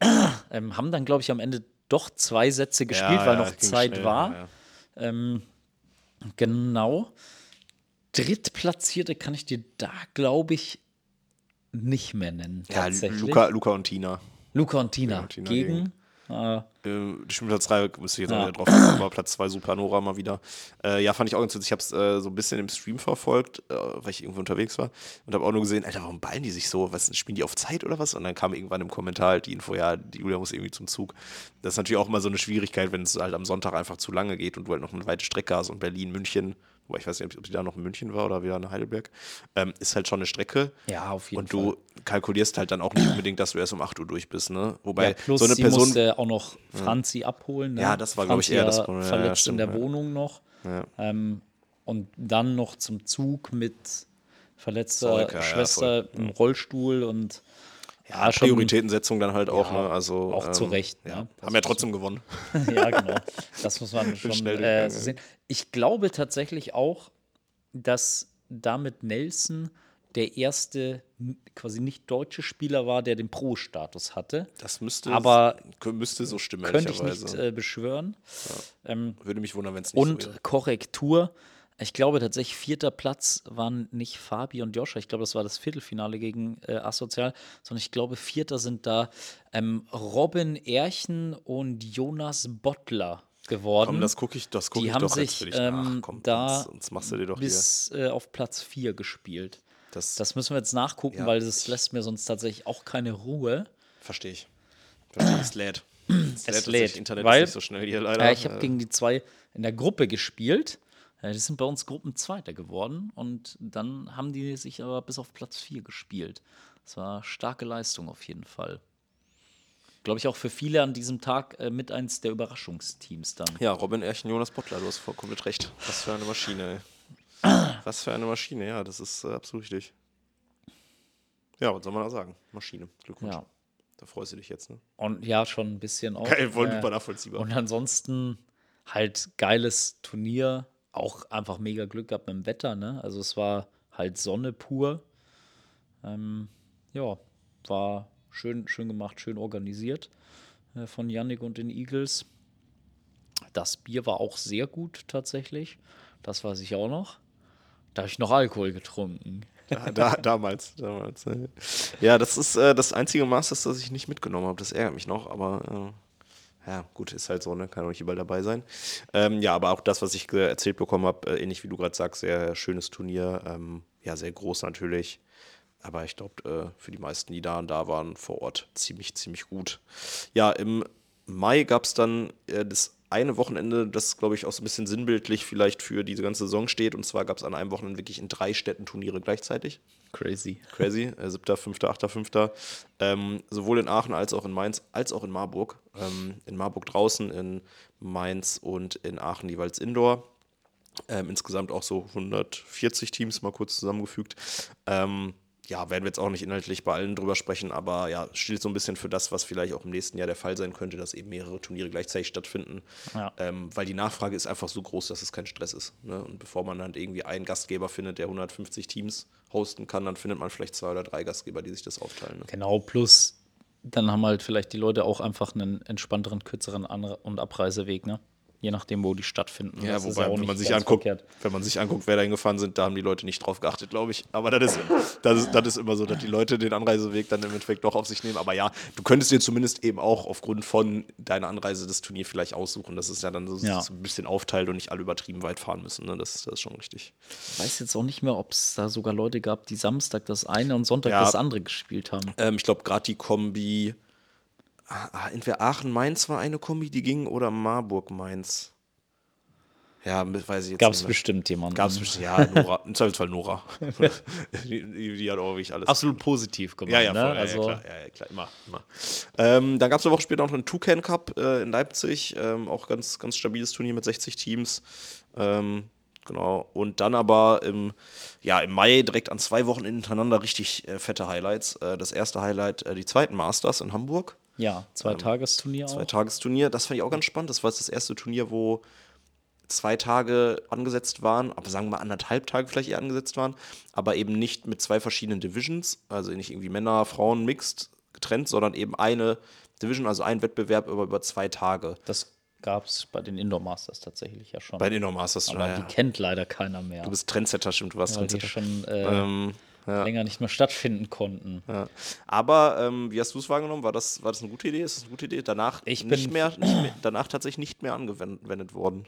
ähm, haben dann, glaube ich, am Ende doch zwei Sätze gespielt, weil noch ging Zeit schnell, war. ja, ja. Ähm, genau. Drittplatzierte kann ich dir da, glaube ich, nicht mehr nennen. Ja. Luca, Luca und Tina. Luca und Tina, Luca und Tina gegen. Äh, Äh, die Platz 3 müsste ich jetzt Ja. auch wieder drauf kommen, aber Platz 2 Supernova mal wieder. Äh, ja, fand ich auch ganz witzig. Ich habe es äh, so ein bisschen im Stream verfolgt, äh, weil ich irgendwo unterwegs war und habe auch nur gesehen, Alter, warum ballen die sich so? Was, spielen die auf Zeit oder was? Und dann kam irgendwann im Kommentar halt die Info, ja, die Julia muss irgendwie zum Zug. Das ist natürlich auch immer so eine Schwierigkeit, wenn es halt am Sonntag einfach zu lange geht und du halt noch eine weite Strecke hast und Berlin, München, wobei ich weiß nicht, ob die da noch in München war oder wieder in Heidelberg, ähm, ist halt schon eine Strecke. Ja, auf jeden Und du kalkulierst halt dann auch nicht unbedingt, dass du erst um 8 Uhr durch bist, ne? Wobei ja, plus so eine sie Person. musste auch noch Franzi abholen. Ne? Ja, das war, glaub ich, eher das ja Problem. Ja, verletzt ja, stimmt, in der ja. Wohnung noch. Ja. Ähm, und dann noch zum Zug mit verletzter ja, ja, Schwester im Rollstuhl und ja, schon Prioritätensetzung dann halt auch, Ja, ne? Also, auch zu Recht, Ja. ne? Das Haben ja trotzdem gewonnen. ja, genau. Das muss man schon schnell äh, so sehen. Ich glaube tatsächlich auch, dass damit Nelson der erste quasi nicht deutsche Spieler war, der den Pro-Status hatte. Das müsste, Aber müsste so stimmen, Könnte ich nicht äh, beschwören. Ähm, Würde mich wundern, wenn es nicht und so wäre. Korrektur. Ich glaube tatsächlich, vierter Platz waren nicht Fabi und Joscha. Ich glaube, das war das Viertelfinale gegen äh, Asozial, sondern ich glaube, vierter sind da ähm, Robin Erchen und Jonas Bottler geworden. Komm, das gucke ich, das guck die ich haben doch jetzt sich für dich ähm, nach. Komm, da sonst, machst du dir doch bis äh, auf Platz 4 gespielt. Das, Das müssen wir jetzt nachgucken, Ja, weil das lässt mir sonst tatsächlich auch keine Ruhe. verstehe ich. Verstehe. Es lädt. Es lädt. Das Internet weil- ist nicht so schnell hier leider. Ja, ich habe Äh, gegen die zwei in der Gruppe gespielt. Äh, Die sind bei uns Gruppenzweiter geworden und dann haben die sich aber bis auf Platz 4 gespielt. Das war starke Leistung auf jeden Fall. Glaube ich auch für viele an diesem Tag äh, mit eins der Überraschungsteams dann. Ja, Robin Erchen, Jonas Bottler, du hast voll komplett recht. Was für eine Maschine, ey. Was für eine Maschine, ja, das ist äh, absolut richtig. Ja, was soll man da sagen? Maschine. Glückwunsch. Ja. Da freust du dich jetzt, ne? Und ja, schon ein bisschen auch. Geil, voll Äh, nachvollziehbar. Und ansonsten halt geiles Turnier. Auch einfach mega Glück gehabt mit dem Wetter, ne? Also es war halt Sonne pur. Ähm, ja, war schön, schön gemacht, schön organisiert äh, von Yannick und den Eagles. Das Bier war auch sehr gut tatsächlich. Das weiß ich auch noch. Da habe ich noch Alkohol getrunken. Ja, da, damals, damals. ne. Ja, das ist äh, das einzige Masters, das ich nicht mitgenommen habe. Das ärgert mich noch, aber äh, ja, gut, ist halt so, ne? Kann auch nicht überall dabei sein. Ähm, ja, aber auch das, was ich äh, erzählt bekommen habe, äh, ähnlich wie du gerade sagst, sehr schönes Turnier. Ähm, ja, sehr groß natürlich. Aber ich glaube, äh, für die meisten, die da und da waren, vor Ort ziemlich, ziemlich gut. Ja, im Mai gab es dann äh, das eine Wochenende, das, glaube ich, auch so ein bisschen sinnbildlich vielleicht für diese ganze Saison steht. Und zwar gab es an einem Wochenende wirklich in drei Städten Turniere gleichzeitig. Crazy. Crazy. Äh, 7., 5., 8., 5. Ähm, sowohl in Aachen als auch in Mainz, als auch in Marburg. Ähm, in Marburg draußen, in Mainz und in Aachen jeweils Indoor. Ähm, insgesamt auch so 140 Teams mal kurz zusammengefügt. Ähm, ja, werden wir jetzt auch nicht inhaltlich bei allen drüber sprechen, aber ja, steht so ein bisschen für das, was vielleicht auch im nächsten Jahr der Fall sein könnte, dass eben mehrere Turniere gleichzeitig stattfinden. Ja. Ähm, weil die Nachfrage ist einfach so groß, dass es kein Stress ist. Ne? Und bevor man dann irgendwie einen Gastgeber findet, der 150 Teams hosten kann, dann findet man vielleicht zwei oder drei Gastgeber, die sich das aufteilen. Ne? Genau, plus dann haben halt vielleicht die Leute auch einfach einen entspannteren, kürzeren An- und Abreiseweg, ne? Je nachdem, wo die stattfinden. Ja, Das ist wobei, auch wenn nicht man sich anguckt, verkehrt. wenn man sich anguckt, wer da hingefahren sind, da haben die Leute nicht drauf geachtet, glaube ich. Aber das ist, das, ist, das ist immer so, dass die Leute den Anreiseweg dann im Endeffekt doch auf sich nehmen. Aber ja, du könntest dir zumindest eben auch aufgrund von deiner Anreise das Turnier vielleicht aussuchen. Das ist ja dann so, Ja. so ein bisschen aufteilt und nicht alle übertrieben weit fahren müssen. Ne? Das, das ist schon richtig. Ich weiß jetzt auch nicht mehr, ob es da sogar Leute gab, die Samstag das eine und Sonntag Ja. das andere gespielt haben. Ähm, ich glaube, gerade die Kombi, entweder Aachen-Mainz war eine Kombi, die ging, oder Marburg-Mainz. Ja, weiß ich jetzt Gab es nicht bestimmt jemanden. Gab es bestimmt, ja, Nora, im Zweifelsfall Nora. die, die, die hat auch wirklich alles. absolut positiv gemacht. Ja, ja, ne? voll, ja, also, ja, klar, ja, ja, klar, immer. immer. Ähm, dann gab es eine Woche später noch einen Toucan Cup äh, in Leipzig, ähm, auch ganz, ganz stabiles Turnier mit 60 Teams. Ähm, genau. Und dann aber im, ja, im Mai direkt an zwei Wochen hintereinander richtig äh, fette Highlights. Äh, das erste Highlight, äh, die zweiten Masters in Hamburg. Ja, zwei Tagesturnier Zwei auch. Tagesturnier, das fand ich auch ganz spannend. Das war jetzt das erste Turnier, wo zwei Tage angesetzt waren, aber sagen wir mal anderthalb Tage vielleicht eher angesetzt waren, aber eben nicht mit zwei verschiedenen Divisions, also nicht irgendwie Männer, Frauen, Mixed getrennt, sondern eben eine Division, also ein Wettbewerb über, über zwei Tage. Das gab es bei den Indoor Masters tatsächlich ja schon. Bei den Indoor Masters. Aber ja, die kennt leider keiner mehr. du bist Trendsetter, stimmt, du warst die Trendsetter. schon äh, Ähm, ja. länger nicht mehr stattfinden konnten. Ja. Aber ähm, wie hast du es wahrgenommen? War das, war das eine gute Idee? Ist das eine gute Idee? Danach Ich nicht mehr, nicht mehr, danach tatsächlich nicht mehr angewendet worden.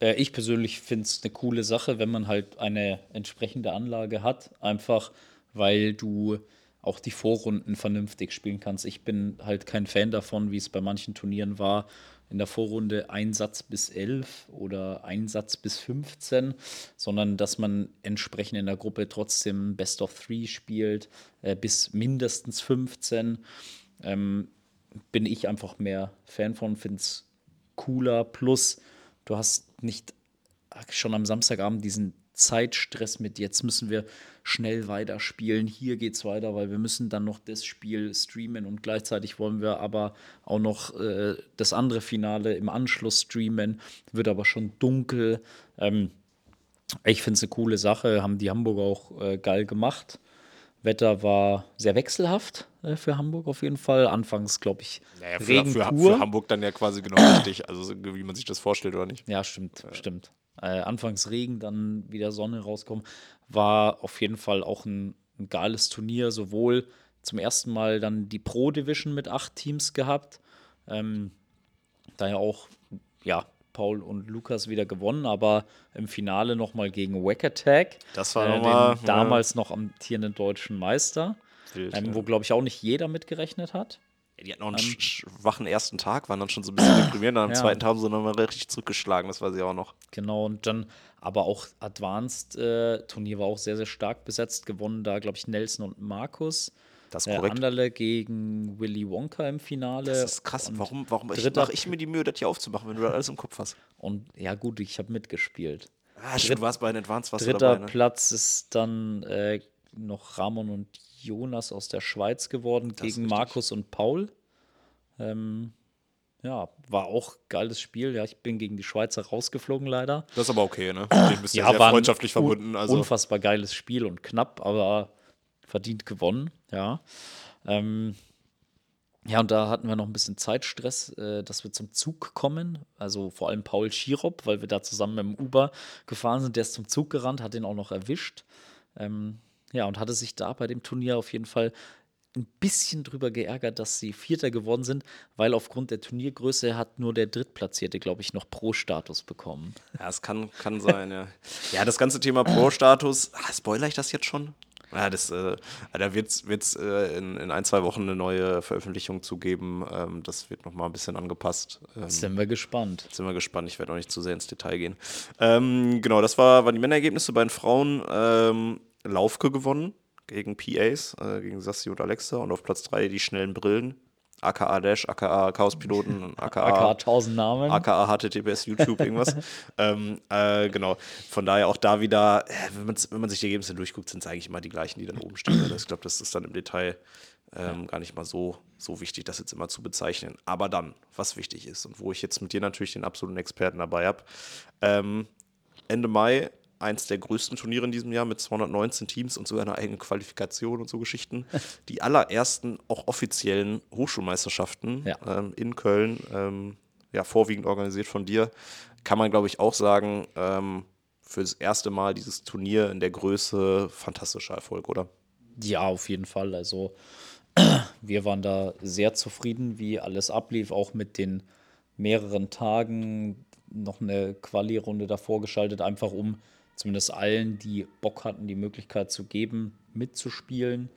Äh, ich persönlich finde es eine coole Sache, wenn man halt eine entsprechende Anlage hat, einfach weil du auch die Vorrunden vernünftig spielen kannst. Ich bin halt kein Fan davon, wie es bei manchen Turnieren war, in der Vorrunde ein Satz bis 11 oder ein Satz bis 15, sondern dass man entsprechend in der Gruppe trotzdem Best of Three spielt, äh, bis mindestens 15. Ähm, bin ich einfach mehr Fan von, finde es cooler. Plus, du hast nicht schon am Samstagabend diesen Zeitstress mit, jetzt müssen wir schnell weiterspielen, hier geht's weiter, weil wir müssen dann noch das Spiel streamen und gleichzeitig wollen wir aber auch noch äh, das andere Finale im Anschluss streamen, wird aber schon dunkel. Ähm, ich finde es eine coole Sache, haben die Hamburger auch äh, geil gemacht. Wetter war sehr wechselhaft äh, für Hamburg auf jeden Fall. Anfangs, glaube ich, Naja, für, Regen für, für Hamburg dann ja quasi genau richtig, also so, wie man sich das vorstellt, oder nicht? Ja, stimmt, stimmt. Äh, anfangs Regen, dann wieder Sonne rauskommen. War auf jeden Fall auch ein, ein geiles Turnier. Sowohl zum ersten Mal dann die Pro Division mit acht Teams gehabt. Ähm, da ja auch, ja, Paul und Lukas wieder gewonnen, aber im Finale nochmal gegen Wack Attack. Das war äh, noch mal, den ja. damals noch amtierenden deutschen Meister. Wild, Ähm, ja. Wo, glaube ich, auch nicht jeder mitgerechnet hat. Ja, die hatten auch einen sch- schwachen ersten Tag, waren dann schon so ein bisschen deprimierend. Dann am Ja. zweiten Tag haben sie nochmal richtig zurückgeschlagen, das weiß ich auch noch. Genau, und dann aber auch Advanced äh, Turnier war auch sehr, sehr stark besetzt. Gewonnen da, glaube ich, Nelson und Markus. Das ist Äh, korrekt. Anderle gegen Willy Wonka im Finale. Das ist krass. Und, warum warum mache ich mir die Mühe, das hier aufzumachen, wenn du das alles im Kopf hast? Und ja, gut, ich habe mitgespielt. Ah, stimmt, du warst bei den Advanced, warst Dritter dabei, ne? Platz ist dann äh, noch Ramon und Jonas aus der Schweiz geworden ist gegen. Markus und Paul. Ähm, ja, war auch geiles Spiel. Ja, ich bin gegen die Schweizer rausgeflogen leider. Das ist aber okay, ne? Den bist ja, sehr freundschaftlich un- verbunden. Also. Unfassbar geiles Spiel und knapp, aber verdient gewonnen, ja. Ähm, ja, und da hatten wir noch ein bisschen Zeitstress, äh, dass wir zum Zug kommen. Also vor allem Paul Schirop, weil wir da zusammen mit dem Uber gefahren sind. Der ist zum Zug gerannt, hat den auch noch erwischt. Ähm, ja, und hatte sich da bei dem Turnier auf jeden Fall ein bisschen drüber geärgert, dass sie Vierter geworden sind, weil aufgrund der Turniergröße hat nur der Drittplatzierte, glaube ich, noch Pro-Status bekommen. Ja, es kann, kann sein, ja. Ja, das ganze Thema Pro-Status, ah, spoiler ich das jetzt schon? Ja, das, äh, da wird es äh, in, in ein, zwei Wochen eine neue Veröffentlichung zu geben. Ähm, das wird nochmal ein bisschen angepasst. Ähm, Sind wir gespannt. sind wir gespannt. Ich werde auch nicht zu sehr ins Detail gehen. Ähm, genau, das war, waren die Männerergebnisse bei den Frauen. Ähm, Laufke gewonnen gegen PAs, äh, gegen Sassi und Alexa. Und auf Platz 3 die schnellen Brillen. AKA Dash, AKA Chaospiloten und AK AKA 1000 Namen. aka HTTPS, YouTube, irgendwas. ähm, äh, genau. Von daher auch da wieder, äh, wenn, wenn man sich die Ergebnisse durchguckt, sind es eigentlich immer die gleichen, die dann oben stehen. Also ich glaube, das ist dann im Detail ähm, gar nicht mal so, so wichtig, das jetzt immer zu bezeichnen. Aber dann, was wichtig ist und wo ich jetzt mit dir natürlich den absoluten Experten dabei habe, ähm, Ende Mai eins der größten Turniere in diesem Jahr mit 219 Teams und sogar einer eigenen Qualifikation und so Geschichten. Die allerersten auch offiziellen Hochschulmeisterschaften Ja. ähm, in Köln, ähm, ja, vorwiegend organisiert von dir, kann man, glaube ich, auch sagen, ähm, für das erste Mal dieses Turnier in der Größe fantastischer Erfolg, oder? Ja, auf jeden Fall. Also wir waren da sehr zufrieden, wie alles ablief, auch mit den mehreren Tagen noch eine Quali-Runde davor geschaltet, einfach um zumindest allen, die Bock hatten, die Möglichkeit zu geben, mitzuspielen.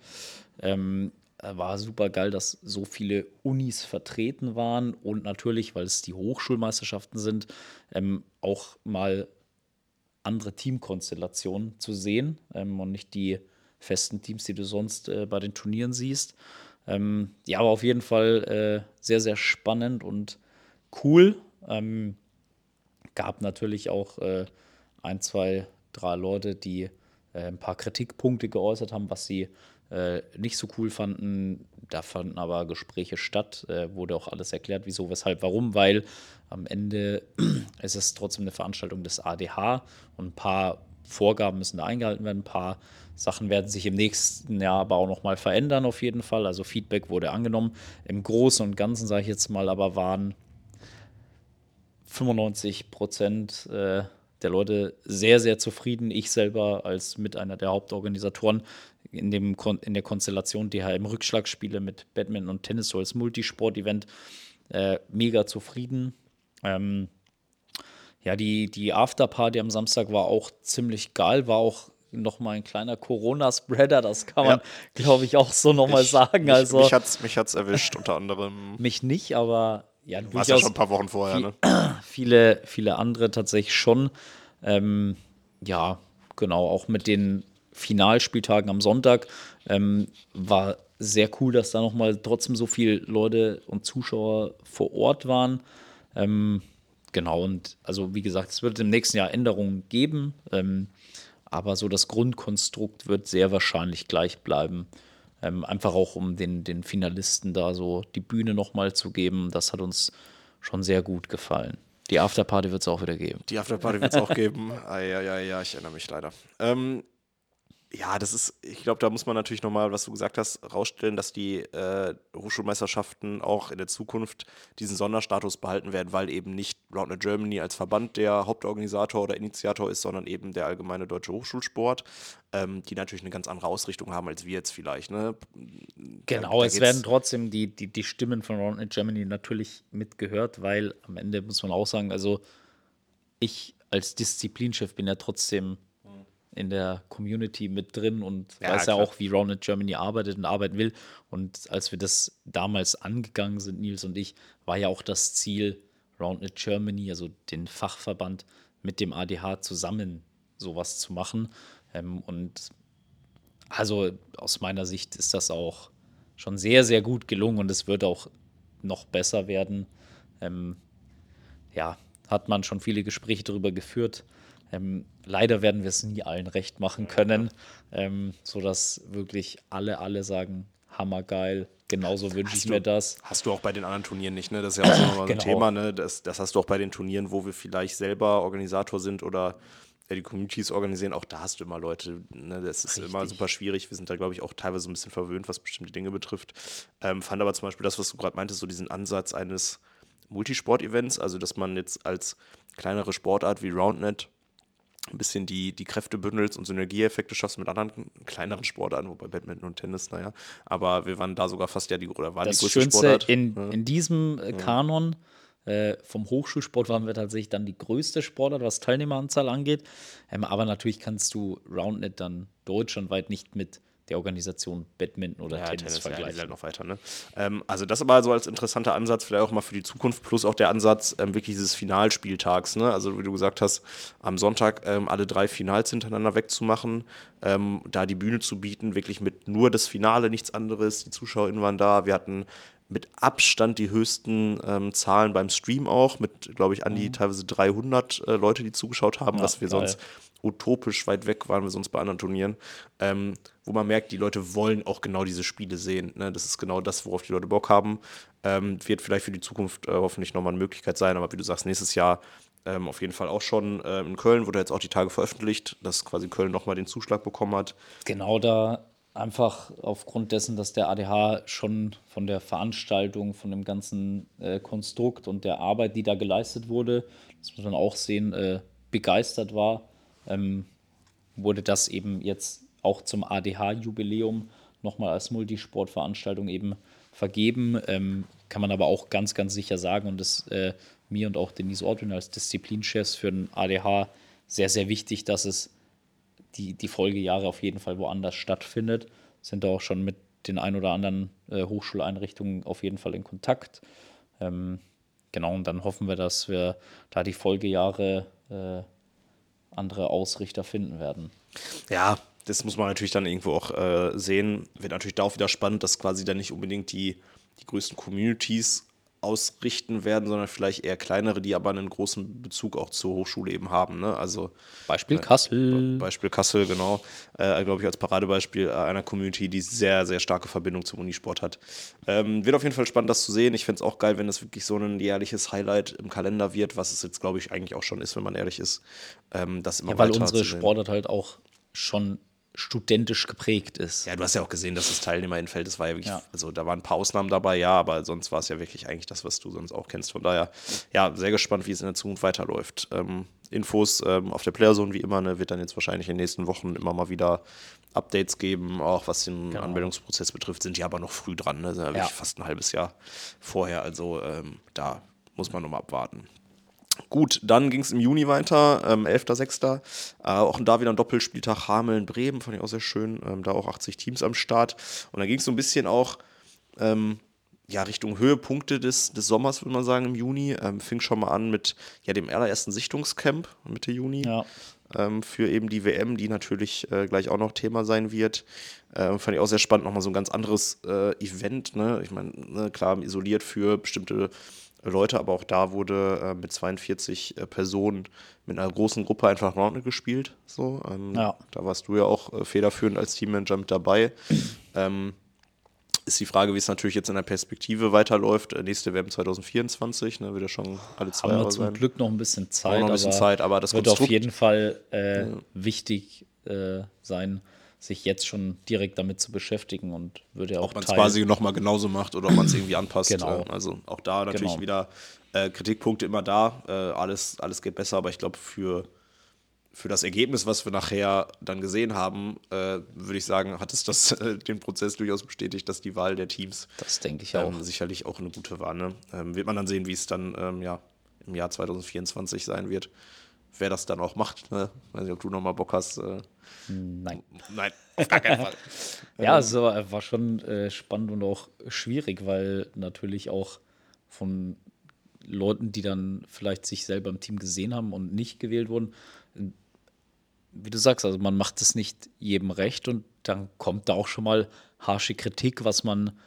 Ähm, äh, war super geil, dass so viele Unis vertreten waren und natürlich, weil es die Hochschulmeisterschaften sind, ähm, auch mal andere Teamkonstellationen zu sehen ähm, und nicht die festen Teams, die du sonst äh, bei den Turnieren siehst. Ähm, ja, aber auf jeden Fall äh, sehr, sehr spannend und cool. Ähm, gab natürlich auch äh, ein, zwei, drei Leute, die äh, ein paar Kritikpunkte geäußert haben, was sie äh, nicht so cool fanden. Da fanden aber Gespräche statt, äh, wurde auch alles erklärt, wieso, weshalb, warum, weil am Ende ist es trotzdem eine Veranstaltung des ADH und ein paar Vorgaben müssen da eingehalten werden, ein paar Sachen werden sich im nächsten Jahr aber auch nochmal verändern, auf jeden Fall. Also Feedback wurde angenommen. Im Großen und Ganzen, sage ich jetzt mal, aber waren 95 Prozent äh, der Leute sehr, sehr zufrieden. Ich selber als mit einer der Hauptorganisatoren in, dem Kon in der Konstellation DHM-Rückschlagspiele mit Badminton und Tennis so als Multisport-Event äh, mega zufrieden. Ähm, ja, die, die Afterparty am Samstag war auch ziemlich geil, war auch nochmal ein kleiner Corona-Spreader, das kann man, glaube ich, auch so nochmal sagen. Mich, also mich hat's, mich hat's erwischt, unter anderem. mich nicht, aber ja, Du warst ja schon ein paar Wochen vorher, viel- ne? viele, viele andere tatsächlich schon. Ähm, ja, genau, auch mit den Finalspieltagen am Sonntag ähm, war sehr cool, dass da nochmal trotzdem so viele Leute und Zuschauer vor Ort waren. Ähm, genau, und also wie gesagt, es wird im nächsten Jahr Änderungen geben, ähm, aber so das Grundkonstrukt wird sehr wahrscheinlich gleich bleiben. Ähm, einfach auch, um den, den Finalisten da so die Bühne nochmal zu geben. Das hat uns schon sehr gut gefallen. Die Afterparty wird es auch wieder geben. Die Afterparty wird es auch geben. Ah, ja, ja, ja, ich erinnere mich leider. Ähm, ja, das ist, ich glaube, da muss man natürlich nochmal, was du gesagt hast, rausstellen, dass die äh, Hochschulmeisterschaften auch in der Zukunft diesen Sonderstatus behalten werden, weil eben nicht Roundnet Germany als Verband der Hauptorganisator oder Initiator ist, sondern eben der allgemeine deutsche Hochschulsport, ähm, die natürlich eine ganz andere Ausrichtung haben als wir jetzt vielleicht. Ne? Genau, da es geht's- werden trotzdem die, die, die Stimmen von Round in Germany natürlich mitgehört, weil am Ende muss man auch sagen, also ich als Disziplinchef bin ja trotzdem in der Community mit drin und Ja, weiß ja klar. auch, wie Round in Germany arbeitet und arbeiten will. Und als wir das damals angegangen sind, Nils und ich, war ja auch das Ziel, Roundnet Germany, also den Fachverband mit dem ADH zusammen sowas zu machen. Ähm, und also aus meiner Sicht ist das auch schon sehr, sehr gut gelungen und es wird auch noch besser werden. Ähm, ja, hat man schon viele Gespräche darüber geführt. Ähm, leider werden wir es nie allen recht machen können, ähm, sodass wirklich alle, alle sagen, hammergeil, genauso wünsche ich du- mir das. Hast du auch bei den anderen Turnieren nicht, ne? Das ist ja auch so nochmal Genau. ein Thema, ne? Das, das hast du auch bei den Turnieren, wo wir vielleicht selber Organisator sind oder die Communities organisieren, auch da hast du immer Leute, ne? Das ist immer Richtig. super schwierig. Wir sind da, glaube ich, auch teilweise ein bisschen verwöhnt, was bestimmte Dinge betrifft. Ähm, fand aber zum Beispiel das, was du gerade meintest, so diesen Ansatz eines Multisport-Events, also dass man jetzt als kleinere Sportart wie Roundnet ein bisschen die, die Kräfte bündelt und Synergieeffekte schaffst mit anderen kleineren Sportarten, wobei Badminton und Tennis, naja. Aber wir waren da sogar fast ja die, oder waren Das die größte Schönste Sportart. in, in diesem äh, Kanon äh, vom Hochschulsport waren wir tatsächlich dann die größte Sportart, was Teilnehmeranzahl angeht. Ähm, aber natürlich kannst du Roundnet dann deutschlandweit nicht mit der Organisation Badminton oder Ja, Tennis, Tennis, ja, vergleichen. halt noch weiter. Ne? Ähm, also das aber so als interessanter Ansatz, vielleicht auch mal für die Zukunft, plus auch der Ansatz ähm, wirklich dieses Finalspieltags. Ne? Also wie du gesagt hast, am Sonntag ähm, alle drei Finals hintereinander wegzumachen, ähm, da die Bühne zu bieten, wirklich mit nur das Finale, nichts anderes. Die ZuschauerInnen waren da. Wir hatten mit Abstand die höchsten ähm, Zahlen beim Stream auch, mit, glaube ich, an die teilweise 300 äh, Leute, die zugeschaut haben, Ja, was wir geil. sonst utopisch weit weg waren wir sonst bei anderen Turnieren, ähm, wo man merkt, die Leute wollen auch genau diese Spiele sehen. Ne? Das ist genau das, worauf die Leute Bock haben. Ähm, wird vielleicht für die Zukunft äh, hoffentlich nochmal eine Möglichkeit sein, aber wie du sagst, nächstes Jahr ähm, auf jeden Fall auch schon äh, in Köln, wurde jetzt auch die Tage veröffentlicht, dass quasi Köln nochmal den Zuschlag bekommen hat. Genau da einfach aufgrund dessen, dass der ADH schon von der Veranstaltung, von dem ganzen äh, Konstrukt und der Arbeit, die da geleistet wurde, das muss man auch sehen, äh, begeistert war, ähm, wurde das eben jetzt auch zum ADH-Jubiläum nochmal als Multisportveranstaltung eben vergeben. Ähm, kann man aber auch ganz, ganz sicher sagen und das äh, mir und auch Denise Ortwin als Disziplinchefs für den ADH sehr, sehr wichtig, dass es die, die Folgejahre auf jeden Fall woanders stattfindet. Sind da auch schon mit den ein oder anderen äh, Hochschuleinrichtungen auf jeden Fall in Kontakt. Ähm, genau, und dann hoffen wir, dass wir da die Folgejahre äh, andere Ausrichter finden werden. Ja, das muss man natürlich dann irgendwo auch äh, sehen. Wird natürlich da auch wieder spannend, dass quasi dann nicht unbedingt die, die größten Communities ausrichten werden, sondern vielleicht eher kleinere, die aber einen großen Bezug auch zur Hochschule eben haben. Ne? Also Beispiel Kassel. Beispiel Kassel, genau, äh, glaube ich, als Paradebeispiel äh, einer Community, die sehr, sehr starke Verbindung zum Unisport hat. Ähm, wird auf jeden Fall spannend, das zu sehen. Ich fände es auch geil, wenn es wirklich so ein jährliches Highlight im Kalender wird, was es jetzt, glaube ich, eigentlich auch schon ist, wenn man ehrlich ist. Ähm, das immer Ja, weil unsere. Sportart halt auch schon studentisch geprägt ist. Ja, du hast ja auch gesehen, dass das Teilnehmerinfeld, das war ja wirklich, Ja. also da waren ein paar Ausnahmen dabei, ja, aber sonst war es ja wirklich eigentlich das, was du sonst auch kennst. Von daher, ja, sehr gespannt, wie es in der Zukunft weiterläuft. Ähm, Infos ähm, auf der Playerzone wie immer, ne, wird dann jetzt wahrscheinlich in den nächsten Wochen immer mal wieder Updates geben, auch was den Genau. Anmeldungsprozess betrifft, sind die aber noch früh dran, ne? sind ja wirklich Ja. fast ein halbes Jahr vorher, also ähm, da muss man nochmal abwarten. Gut, dann ging es im Juni weiter, ähm, 11.06. Äh, auch da wieder ein Doppelspieltag Hameln-Bremen, fand ich auch sehr schön. Ähm, da auch 80 Teams am Start. Und dann ging es so ein bisschen auch ähm, ja, Richtung Höhepunkte des, des Sommers, würde man sagen, im Juni. Ähm, fing schon mal an mit ja, dem allerersten Sichtungscamp Mitte Juni Ja. Ähm, für eben die WM, die natürlich äh, gleich auch noch Thema sein wird. Ähm, fand ich auch sehr spannend, nochmal so ein ganz anderes äh, Event. Ne? Ich meine, ne, klar, isoliert für bestimmte Leute, aber auch da wurde äh, mit 42 äh, Personen mit einer großen Gruppe einfach Roundnet gespielt. So, ähm, Ja. Da warst du ja auch äh, federführend als Teammanager mit dabei. ähm, ist die Frage, wie es natürlich jetzt in der Perspektive weiterläuft. Äh, nächste WM 2024, ne, wird ja schon alle zwei Haben wir Jahre zum sein. Glück noch ein bisschen Zeit. noch ein bisschen Zeit, aber das wird auf Konstrukt- jeden Fall äh, wichtig äh, sein, sich jetzt schon direkt damit zu beschäftigen und würde ja auch ob man es quasi nochmal genauso macht oder ob man es irgendwie anpasst. Genau. Äh, Also auch da natürlich Genau. wieder äh, Kritikpunkte immer da. Äh, alles, alles geht besser, aber ich glaube, für, für das Ergebnis, was wir nachher dann gesehen haben, äh, würde ich sagen, hat es das, äh, den Prozess durchaus bestätigt, dass die Wahl der Teams Das denke ich auch. ähm, sicherlich auch eine gute war. Ne? Ähm, wird man dann sehen, wie es dann ähm, ja, im Jahr 2024 sein wird. Wer das dann auch macht. Ne? Weiß nicht, ob du nochmal Bock hast. Äh, Nein. nein, auf gar keinen Fall. Ja, es war, war schon äh, spannend und auch schwierig, weil natürlich auch von Leuten, die dann vielleicht sich selber im Team gesehen haben und nicht gewählt wurden, äh, wie du sagst, also man macht es nicht jedem recht und dann kommt da auch schon mal harsche Kritik, was man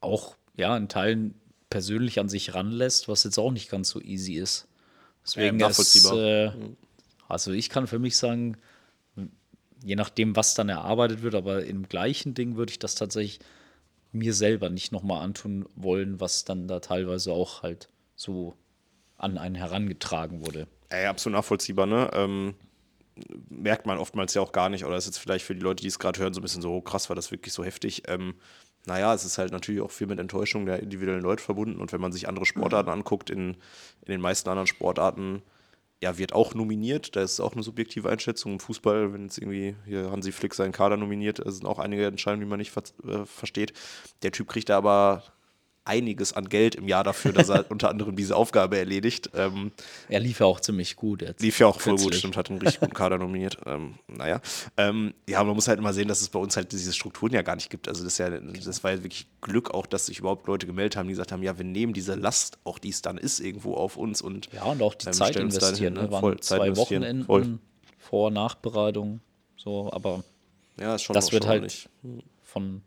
auch ja in Teilen persönlich an sich ranlässt, was jetzt auch nicht ganz so easy ist. Deswegen Ja, ist äh, Also ich kann für mich sagen, je nachdem, was dann erarbeitet wird, aber im gleichen Ding würde ich das tatsächlich mir selber nicht nochmal antun wollen, was dann da teilweise auch halt so an einen herangetragen wurde. Ey, absolut nachvollziehbar, ne? Ähm, merkt man oftmals ja auch gar nicht, oder ist jetzt vielleicht für die Leute, die es gerade hören, so ein bisschen so oh, krass, war das wirklich so heftig. Ähm, naja, es ist halt natürlich auch viel mit Enttäuschung der individuellen Leute verbunden. Und wenn man sich andere Sportarten anguckt, in, in den meisten anderen Sportarten, ja, wird auch nominiert. Da ist auch eine subjektive Einschätzung. Im Fußball, wenn jetzt irgendwie hier Hansi Flick seinen Kader nominiert, sind auch einige Entscheidungen, die man nicht ver äh, versteht. Der Typ kriegt da aber einiges an Geld im Jahr dafür, dass er unter anderem diese Aufgabe erledigt. Ähm, er lief ja auch ziemlich gut jetzt. Lief ja auch voll gut, stimmt, hat einen richtig guten Kader nominiert. Ähm, naja, ähm, ja, man muss halt immer sehen, dass es bei uns halt diese Strukturen ja gar nicht gibt. Also das, ja, das war ja wirklich Glück auch, dass sich überhaupt Leute gemeldet haben, die gesagt haben, ja, wir nehmen diese Last, auch die es dann ist, irgendwo auf uns und Ja, und auch die ähm, Zeit investieren. dahin, Ne? ne? Waren Voll, Zeit zwei investieren, Wochenenden voll. vor Nachbereitung. So, aber Ja, das wird halt erstaunlich. von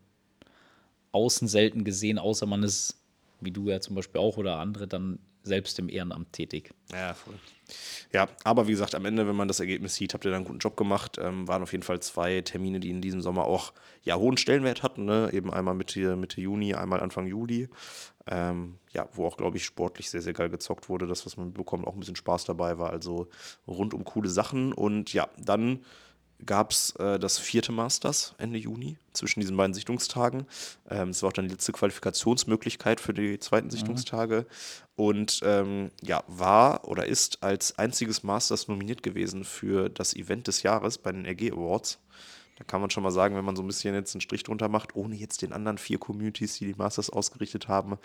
außen selten gesehen, außer man ist, wie du ja zum Beispiel auch oder andere, dann selbst im Ehrenamt tätig. Ja, voll. Ja, aber wie gesagt, am Ende, wenn man das Ergebnis sieht, habt ihr da einen guten Job gemacht. Ähm, waren auf jeden Fall zwei Termine, die in diesem Sommer auch ja, hohen Stellenwert hatten. Ne? Eben einmal Mitte, Mitte Juni, einmal Anfang Juli. Ähm, ja, wo auch, glaube ich, sportlich sehr, sehr geil gezockt wurde. Das, was man bekommt, auch ein bisschen Spaß dabei war. Also rundum coole Sachen. Und ja, dann gab es äh, das vierte Masters Ende Juni zwischen diesen beiden Sichtungstagen. Ähm, Es war auch dann die letzte Qualifikationsmöglichkeit für die zweiten Sichtungstage und ähm, ja, war oder ist als einziges Masters nominiert gewesen für das Event des Jahres bei den RG Awards. Da kann man schon mal sagen, wenn man so ein bisschen jetzt einen Strich drunter macht, ohne jetzt den anderen vier Communities, die die Masters ausgerichtet haben,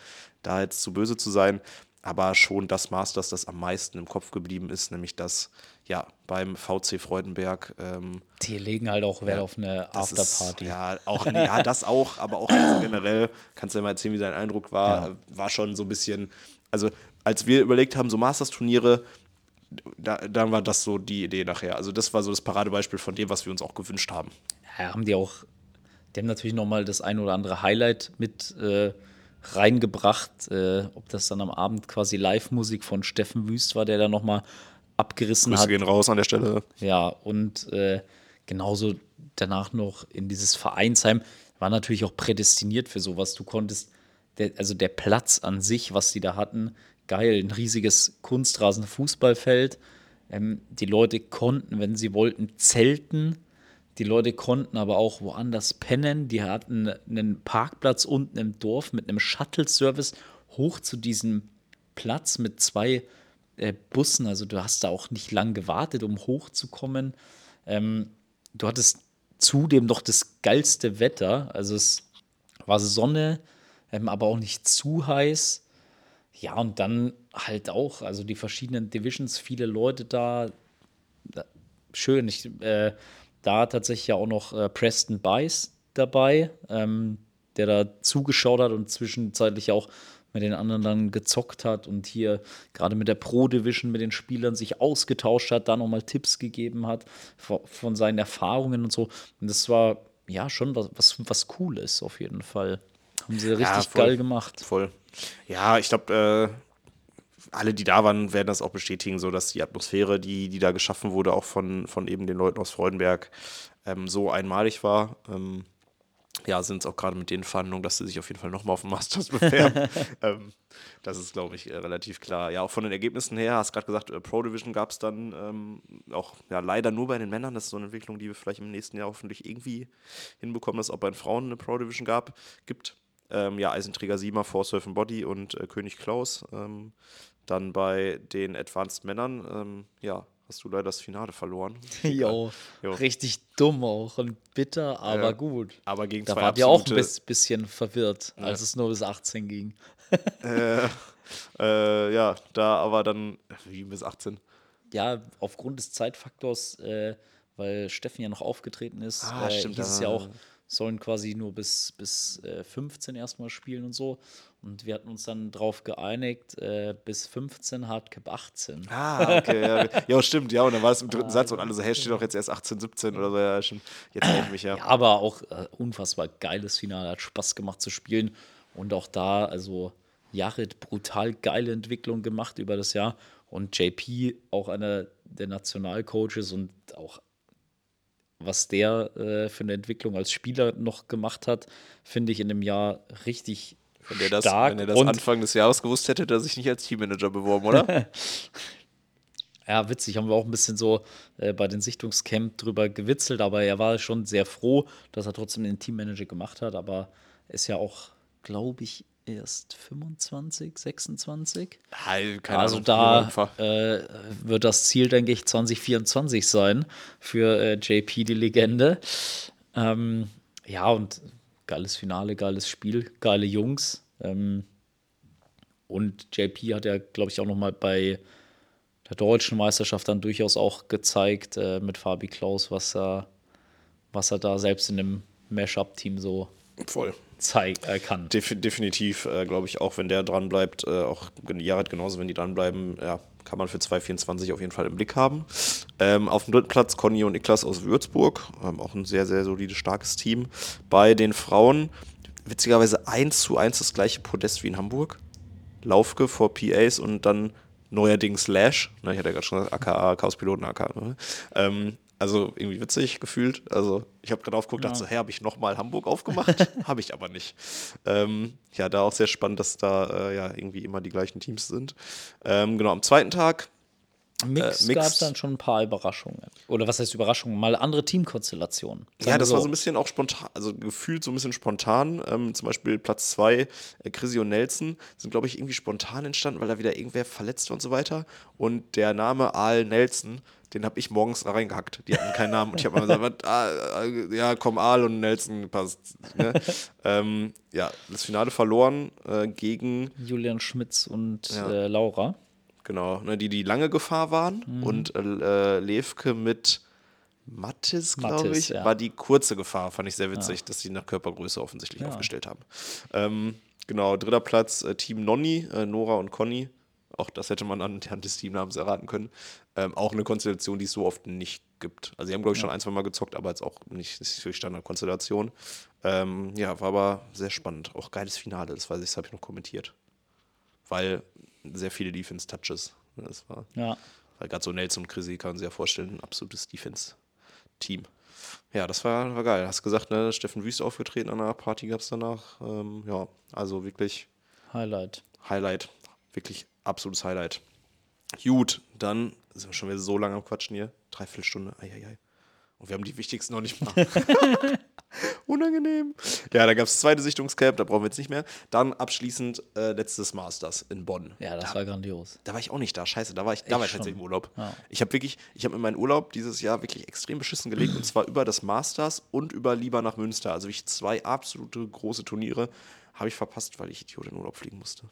da jetzt zu böse zu sein, aber schon das Masters, das am meisten im Kopf geblieben ist, nämlich das ja beim VC Freudenberg. Ähm, Die legen halt auch Wert auf eine das ist- Afterparty. Ja, auch, ja, das auch, aber auch generell, kannst du ja mal erzählen, wie dein Eindruck war, Ja. war schon so ein bisschen, also als wir überlegt haben, so Masters-Turniere, da, dann war das so die Idee nachher. Also das war so das Paradebeispiel von dem, was wir uns auch gewünscht haben. Ja, haben die auch, die haben natürlich nochmal das ein oder andere Highlight mit äh, reingebracht. Äh, ob das dann am Abend quasi Live-Musik von Steffen Wüst war, der da nochmal abgerissen Grüße hat. gehen raus an der Stelle. Ja, und äh, genauso danach noch in dieses Vereinsheim war natürlich auch prädestiniert für sowas. Du konntest, der, also der Platz an sich, was die da hatten, geil, ein riesiges Kunstrasen-Fußballfeld. Ähm, die Leute konnten, wenn sie wollten, zelten. Die Leute konnten aber auch woanders pennen. Die hatten einen Parkplatz unten im Dorf mit einem Shuttle-Service hoch zu diesem Platz mit zwei äh, Bussen. Also du hast da auch nicht lang gewartet, um hochzukommen. Ähm, du hattest zudem noch das geilste Wetter. Also es war Sonne, ähm, aber auch nicht zu heiß. Ja, und dann halt auch, also die verschiedenen Divisions, viele Leute da. da schön. Ich, äh, da tatsächlich ja auch noch äh, Preston Bice dabei, ähm, der da zugeschaut hat und zwischenzeitlich auch mit den anderen dann gezockt hat und hier gerade mit der Pro Division mit den Spielern sich ausgetauscht hat, da nochmal Tipps gegeben hat von, seinen Erfahrungen und so. Und das war ja schon was, was, was Cooles auf jeden Fall. Haben sie richtig voll. geil gemacht. Voll. Ja, ich glaube, äh, alle, die da waren, werden das auch bestätigen, so dass die Atmosphäre, die, die da geschaffen wurde, auch von, von eben den Leuten aus Freudenberg, ähm, so einmalig war. Ähm, ja, sind es auch gerade mit den Verhandlungen, dass sie sich auf jeden Fall nochmal auf den Masters bewerben. ähm, das ist, glaube ich, äh, relativ klar. Ja, auch von den Ergebnissen her, hast gerade gesagt, äh, Pro Division gab es dann ähm, auch ja, leider nur bei den Männern. Das ist so eine Entwicklung, die wir vielleicht im nächsten Jahr hoffentlich irgendwie hinbekommen, dass es auch bei den Frauen eine Pro Division gab, gibt. Ähm, ja, Eisenträger Siemer, For Surf and Body und äh, König Klaus. Ähm, dann bei den Advanced Männern, ähm, ja, hast du leider das Finale verloren. Jo, richtig dumm auch und bitter, aber Ja. gut. Aber gegen Da zwei wart ihr auch ein bisschen verwirrt, als es nur bis 18 ging. Äh, äh, ja, da aber dann, wie bis 18. Ja, aufgrund des Zeitfaktors, äh, weil Steffen ja noch aufgetreten ist, Ah, äh, stimmt, hieß es ja. ja auch, sollen quasi nur bis, bis äh, 15 erstmal spielen und so. Und wir hatten uns dann drauf geeinigt, äh, bis 15, Hardcap 18. Ah, okay, ja. ja, stimmt, ja, und dann war es im Ah, dritten Satz und alle so, hey, steht doch jetzt erst 18, 17 oder so, ja, schon, jetzt ich mich, ja. Ja, aber auch äh, unfassbar geiles Finale, hat Spaß gemacht zu spielen. Und auch da, also Jared, brutal geile Entwicklung gemacht über das Jahr. Und JP, auch einer der Nationalcoaches und auch was der äh, für eine Entwicklung als Spieler noch gemacht hat, finde ich in dem Jahr richtig Wenn er das, stark. wenn er das Anfang des Jahres gewusst hätte, hätte er sich nicht als Teammanager beworben, oder? Ja, witzig, haben wir auch ein bisschen so äh, bei den Sichtungscamp drüber gewitzelt, aber er war schon sehr froh, dass er trotzdem den Teammanager gemacht hat, aber ist ja auch, glaube ich, erst 25, 26. Nein, keine also Ahnung, da äh, wird das Ziel, denke ich, 2024 sein für äh, JP, die Legende. Ähm, ja, und geiles Finale, geiles Spiel, geile Jungs. Ähm, und JP hat ja, glaube ich, auch noch mal bei der deutschen Meisterschaft dann durchaus auch gezeigt äh, mit Fabi Klaus, was er, was er da selbst in dem Mashup-Team so Voll. zeigt, äh, kann. Defi definitiv, äh, glaube ich, auch wenn der dran bleibt, äh, auch Jared genauso, wenn die dranbleiben, ja, kann man für 2024 auf jeden Fall im Blick haben. Ähm, auf dem dritten Platz Conny und Niklas aus Würzburg, ähm, auch ein sehr, sehr solides, starkes Team. Bei den Frauen witzigerweise 1 zu 1 das gleiche Podest wie in Hamburg. Laufke vor PAs und dann neuerdings Lash. Ne, ich hatte ja gerade schon gesagt, aka Chaospiloten, aka. Ne? Ähm, also irgendwie witzig gefühlt. Also ich habe gerade aufgeguckt, dachte so, hey, habe ich nochmal Hamburg aufgemacht? habe ich aber nicht. Ähm, ja, da auch sehr spannend, dass da äh, ja irgendwie immer die gleichen Teams sind. Ähm, genau, am zweiten Tag Mix, Äh, Mix- gab es dann schon ein paar Überraschungen. Oder was heißt Überraschungen? Mal andere Teamkonstellationen. Ja, das war so ein bisschen auch spontan, also gefühlt so ein bisschen spontan. Ähm, zum Beispiel Platz zwei, äh, Chrissy und Nelson sind, glaube ich, irgendwie spontan entstanden, weil da wieder irgendwer verletzt war und so weiter. Und der Name Aal Nelson, den habe ich morgens reingehackt. Die hatten keinen Namen. Und ich habe mal gesagt, ah, äh, ja, komm, Aal und Nelson passt. Ne? ähm, ja, das Finale verloren äh, gegen Julian Schmitz und Ja. äh, Laura. Genau, ne, die die lange Gefahr waren Mhm. und äh, Levke mit Mattis, glaube ich, ja. war die kurze Gefahr. Fand ich sehr witzig, dass sie nach Körpergröße offensichtlich Ja. aufgestellt haben. Ähm, genau, dritter Platz äh, Team Nonni, äh, Nora und Conny. Auch das hätte man anhand des Teamnamens erraten können. Ähm, auch eine Konstellation, die es so oft nicht gibt. Also sie haben, glaube ich, schon ein, zwei Mal gezockt, aber jetzt auch nicht, nicht für Standardkonstellation. Ähm, ja, war aber sehr spannend. Auch geiles Finale, das weiß ich, das habe ich noch kommentiert. Weil sehr viele Defense-Touches. ne, Das war, Ja. weil gerade so Nelson und Chrissy kann man sich ja vorstellen, ein absolutes Defense-Team. Ja, das war, war geil. Hast gesagt, ne, Steffen Wüst aufgetreten an einer Party gab es danach. Ähm, ja, also wirklich Highlight. Highlight. Wirklich absolutes Highlight. Gut, dann sind wir schon wieder so lange am Quatschen hier. Dreiviertel Stunde. Eieiei. Und wir haben die wichtigsten noch nicht mal. Unangenehm. Ja, da gab es zweite Sichtungscamp, da brauchen wir jetzt nicht mehr. Dann abschließend äh, letztes Masters in Bonn. Ja, das da, war grandios. da war ich auch nicht da. Scheiße, da war ich, da war ich tatsächlich im Urlaub. Ja. Ich habe wirklich, ich habe in meinen Urlaub dieses Jahr wirklich extrem beschissen gelegt und zwar über das Masters und über lieber nach Münster. Also ich zwei absolute große Turniere habe ich verpasst, weil ich Idiot in Urlaub fliegen musste.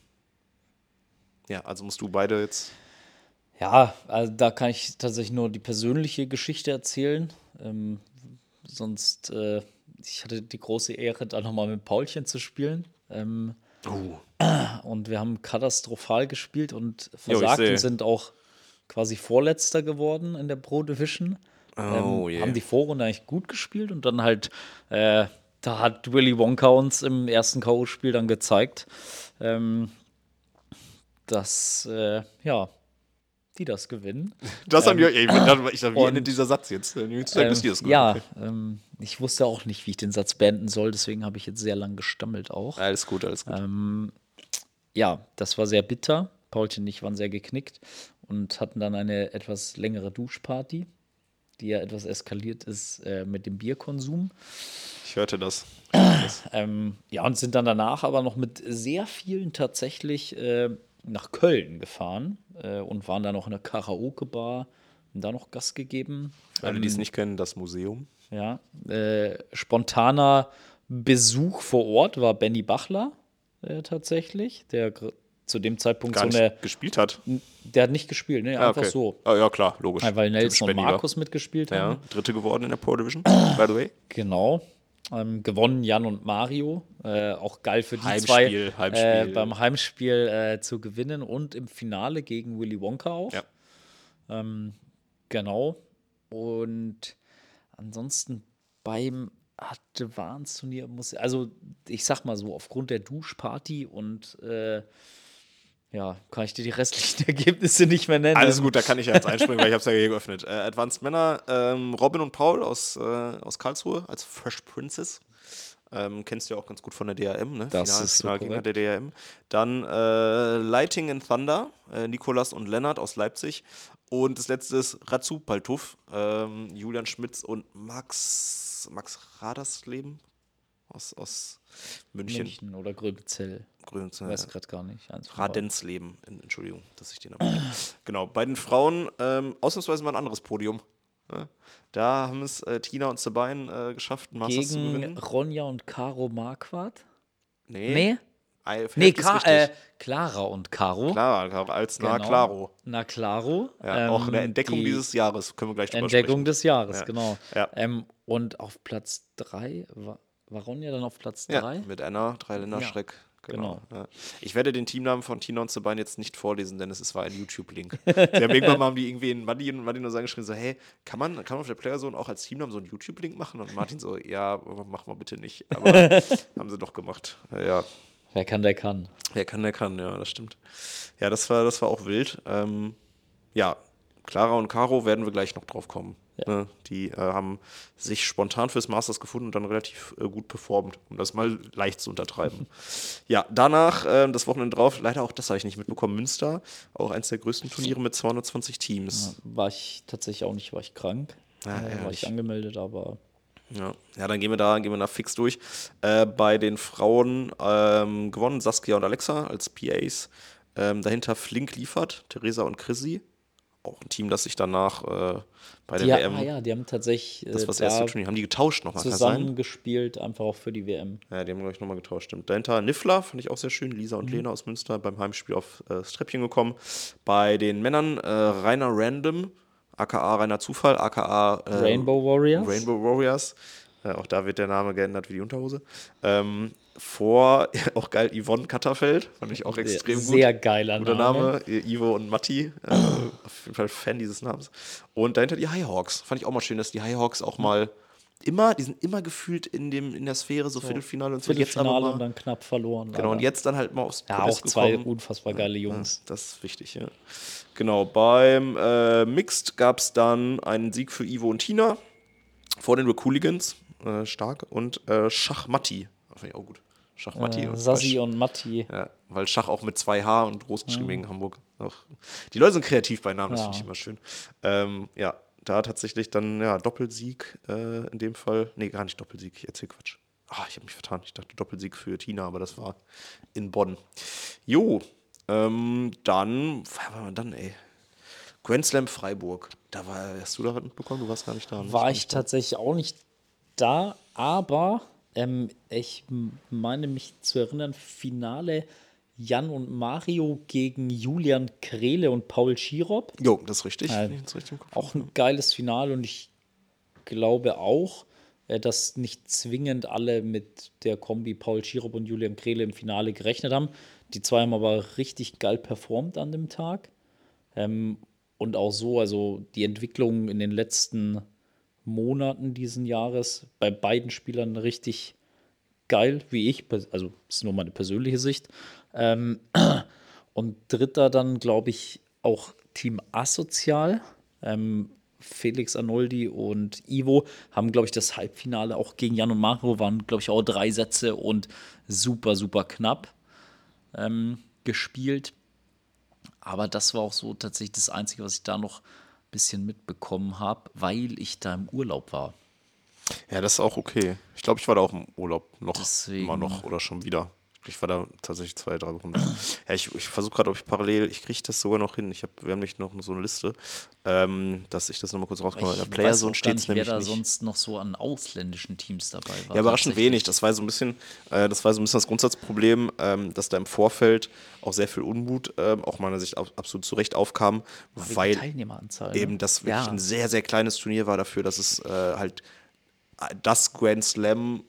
Ja, also musst du beide jetzt. Ja, also da kann ich tatsächlich nur die persönliche Geschichte erzählen. Ähm, sonst, äh, ich hatte die große Ehre, da nochmal mit Paulchen zu spielen. Ähm, Oh. und wir haben katastrophal gespielt und versagt und sind auch quasi Vorletzter geworden in der Pro Division. Oh, ähm, je. Haben die Vorrunde eigentlich gut gespielt und dann halt, äh, da hat Willy Wonka uns im ersten K.O.-Spiel dann gezeigt, ähm, dass, äh, ja, die das gewinnen. Das haben wir. Ey, ich dachte, ich dachte, wie endet dieser Satz jetzt? Äh, Jetzt ähm, Ähm, das ja, ähm, ich wusste auch nicht, wie ich den Satz beenden soll, deswegen habe ich jetzt sehr lang gestammelt auch. Alles gut, alles gut. Ähm, ja, das war sehr bitter. Paulchen und ich waren sehr geknickt und hatten dann eine etwas längere Duschparty, die ja etwas eskaliert ist äh, mit dem Bierkonsum. Ich hörte das. Ähm, ja, und sind dann danach aber noch mit sehr vielen tatsächlich äh, nach Köln gefahren äh, und waren dann noch in der Karaoke-Bar und da noch Gas gegeben. Für alle, die es nicht kennen, das Museum. Ja, äh, spontaner Besuch vor Ort war Benny Bachler äh, tatsächlich, der zu dem Zeitpunkt Gar so nicht eine, gespielt hat. der hat nicht gespielt, ne, Ah, einfach okay. so, Ah, ja, klar, logisch. weil Nelson und war. Markus mitgespielt Ja, haben. dritte geworden in der Pro Division, by the way. Genau. Ähm, gewonnen Jan und Mario. Äh, auch geil für die Heimspiel, zwei Heimspiel. Äh, beim Heimspiel äh, zu gewinnen und im Finale gegen Willy Wonka auch. Ja. Ähm, genau. Und ansonsten beim Advance-Turnier muss, also ich sag mal so, aufgrund der Duschparty und äh, ja, kann ich dir die restlichen Ergebnisse nicht mehr nennen. Alles gut, da kann ich ja jetzt einspringen, weil ich habe es ja hier geöffnet. Äh, Advanced Männer, ähm, Robin und Paul aus, äh, aus Karlsruhe als Fresh Princess. Ähm, kennst du ja auch ganz gut von der DRM, ne? Das ist so Finalgegner korrekt. der DRM. Dann äh, Lighting and Thunder, äh, Nikolas und Lennart aus Leipzig. Und das letzte ist Ratsu Paltuff, ähm, Julian Schmitz und Max, Max Radersleben aus, aus München. München oder Gröbezell. Grünes, äh, Weiß gerade gar nicht. Eins von beiden. Radenzleben, En- Entschuldigung, dass ich den Namen. genau, bei den Frauen ähm, ausnahmsweise mal ein anderes Podium. Ja, da haben es äh, Tina und Sabine äh, geschafft, Masters zu Gegen gewinnen. Ronja und Caro Marquardt? Nee, Nee? Ei- Nee, Ka äh, Clara und Caro. Klar, Caro, als Na Genau. Claro. Na Claro. Ja, auch eine Ähm, Entdeckung die dieses Jahres, können wir gleich drüber Entdeckung sprechen. des Jahres, Ja. genau. Ja. Ähm, und auf Platz 3 war, war Ronja dann auf Platz Ja, 3? mit Anna, Dreiländerschreck. Genau. genau. Ja. Ich werde den Teamnamen von Tina und Sabine jetzt nicht vorlesen, denn es ist- war ein YouTube-Link. Irgendwann mal haben die irgendwie in Martin und Martin nur so angeschrieben, so, hey, kann man, kann man auf der Playerzone auch als Teamnamen so einen YouTube-Link machen? Und Martin so, ja, mach mal bitte nicht. Aber haben sie doch gemacht. Ja, Wer kann, der kann. wer kann, der kann, ja, das stimmt. Ja, das war, das war auch wild. Ähm, ja, Clara und Caro werden wir gleich noch drauf kommen. Ne? Die äh, haben sich spontan fürs Masters gefunden und dann relativ äh, gut performt, um das mal leicht zu untertreiben. ja, danach, äh, das Wochenende drauf, leider auch das habe ich nicht mitbekommen, Münster, auch eins der größten Turniere mit 220 Teams. War ich tatsächlich auch nicht, war ich krank. Ja, äh, war ich angemeldet, aber Ja, ja dann gehen wir da, gehen wir da fix durch. Äh, bei den Frauen ähm, gewonnen Saskia und Alexa als PAs. Ähm, dahinter Flink liefert, Theresa und Chrissy. Auch ein Team, das sich danach äh, bei der die, WM, ah, ja, die haben tatsächlich das äh, war das da erste Turnier, haben die getauscht nochmal, das zusammengespielt, einfach auch für die WM. Ja, die haben, glaube ich, nochmal getauscht, stimmt. Dahinter Niffler, fand ich auch sehr schön. Lisa Mhm. und Lena aus Münster beim Heimspiel auf äh, das Treppchen gekommen. Bei den Männern äh, Rainer Random, aka Rainer Zufall, aka äh, Rainbow Warriors. Rainbow Warriors. Äh, auch da wird der Name geändert wie die Unterhose. Ähm, vor, auch geil, Yvonne Katterfeld, fand ich auch extrem gut. Sehr geiler Guter Name. Ivo und Matti, äh, auf jeden Fall Fan dieses Namens. Und dahinter die Highhawks. Fand ich auch mal schön, dass die Highhawks auch mal immer, die sind immer gefühlt in, dem, in der Sphäre, so Viertelfinale und so. Jetzt aber Viertelfinale mal, und dann knapp verloren. genau, und leider. jetzt dann halt mal aufs Ja, Podest auch zwei gekommen. unfassbar geile Jungs. Das ist wichtig, ja. Genau, beim äh, Mixed gab es dann einen Sieg für Ivo und Tina vor den Recool-Ligans, äh, stark, und äh, Schachmatti, fand ich auch gut. Schachmatti Äh, und Sassi und Matti. ja, weil Schach auch mit zwei H und groß geschrieben wegen Hamburg. Auch. Die Leute sind kreativ bei Namen, das Ja. finde ich immer schön. Ähm, ja, da tatsächlich dann ja, Doppelsieg äh, in dem Fall. Nee, gar nicht Doppelsieg, ich erzähl Quatsch. Ah, ich habe mich vertan. Ich dachte Doppelsieg für Tina, aber das war in Bonn. Jo, ähm, dann, was war man dann, ey? Grand Slam Freiburg. Da war, hast du da was mitbekommen? Du warst gar nicht da. ne? War ich nicht da. tatsächlich auch nicht da, aber ähm, ich meine mich zu erinnern, Finale Jan und Mario gegen Julian Krele und Paul Schirop. Jo, das ist richtig. Äh, ich jetzt richtig Auch ein geiles Finale und ich glaube auch, äh, dass nicht zwingend alle mit der Kombi Paul Schirop und Julian Krele im Finale gerechnet haben. Die zwei haben aber richtig geil performt an dem Tag. Ähm, und auch so, also die Entwicklung in den letzten Monaten diesen Jahres bei beiden Spielern richtig geil, wie ich. Also, das ist nur meine persönliche Sicht. Ähm, und dritter dann, glaube ich, auch Team Asozial. Ähm, Felix Arnoldi und Ivo haben, glaube ich, das Halbfinale auch gegen Jan und Mario waren, glaube ich, auch drei Sätze und super, super knapp ähm, gespielt. Aber das war auch so tatsächlich das Einzige, was ich da noch bisschen mitbekommen habe, weil ich da im Urlaub war. Ja, das ist auch okay. Ich glaube, ich war da auch im Urlaub noch. Deswegen- Immer noch oder schon wieder. Ich war da tatsächlich zwei, drei Wochen. ja, ich, ich versuche gerade, ob ich parallel, ich kriege das sogar noch hin. Ich hab, wir haben nicht noch so eine Liste, ähm, dass ich das nochmal kurz rauskomme. Der ich weiß auch gar steht nicht, wer nämlich da nicht. sonst noch so an ausländischen Teams dabei war. Ja, überraschend wenig. Das war so ein bisschen, äh, das war so ein bisschen das Grundsatzproblem, ähm, dass da im Vorfeld auch sehr viel Unmut, ähm, auch meiner Sicht ab, absolut zu Recht aufkam, der weil Teilnehmeranzahl. ne? eben das wirklich ja. ein sehr, sehr kleines Turnier war dafür, dass es äh, halt das Grand Slam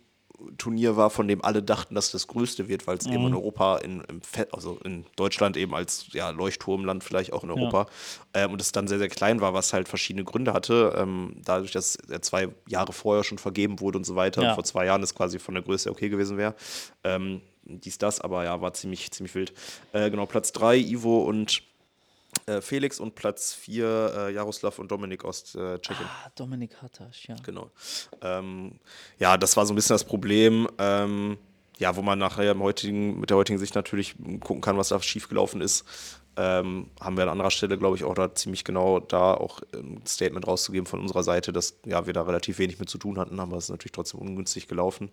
Turnier war, von dem alle dachten, dass das größte wird, weil es eben Mhm. in Europa, in, Fe also in Deutschland eben als ja, Leuchtturmland vielleicht auch in Europa ähm, und es dann sehr, sehr klein war, was halt verschiedene Gründe hatte. Ähm, dadurch, dass er zwei Jahre vorher schon vergeben wurde und so weiter, Ja. und vor zwei Jahren es quasi von der Größe okay gewesen wäre. Ähm, dies, das, aber ja, war ziemlich, ziemlich wild. Äh, genau, Platz 3, Ivo und äh, Felix und Platz 4, äh, Jaroslav und Dominik aus äh, Tschechien. Ah, Dominik Hattasch, ja. Genau. Ähm, ja, das war so ein bisschen das Problem. Ähm, ja, wo man nachher heutigen, mit der heutigen Sicht natürlich gucken kann, was da schiefgelaufen ist ähm, haben wir an anderer Stelle, glaube ich, auch da ziemlich genau da auch ein Statement rauszugeben von unserer Seite, dass ja, wir da relativ wenig mit zu tun hatten, aber es ist natürlich trotzdem ungünstig gelaufen.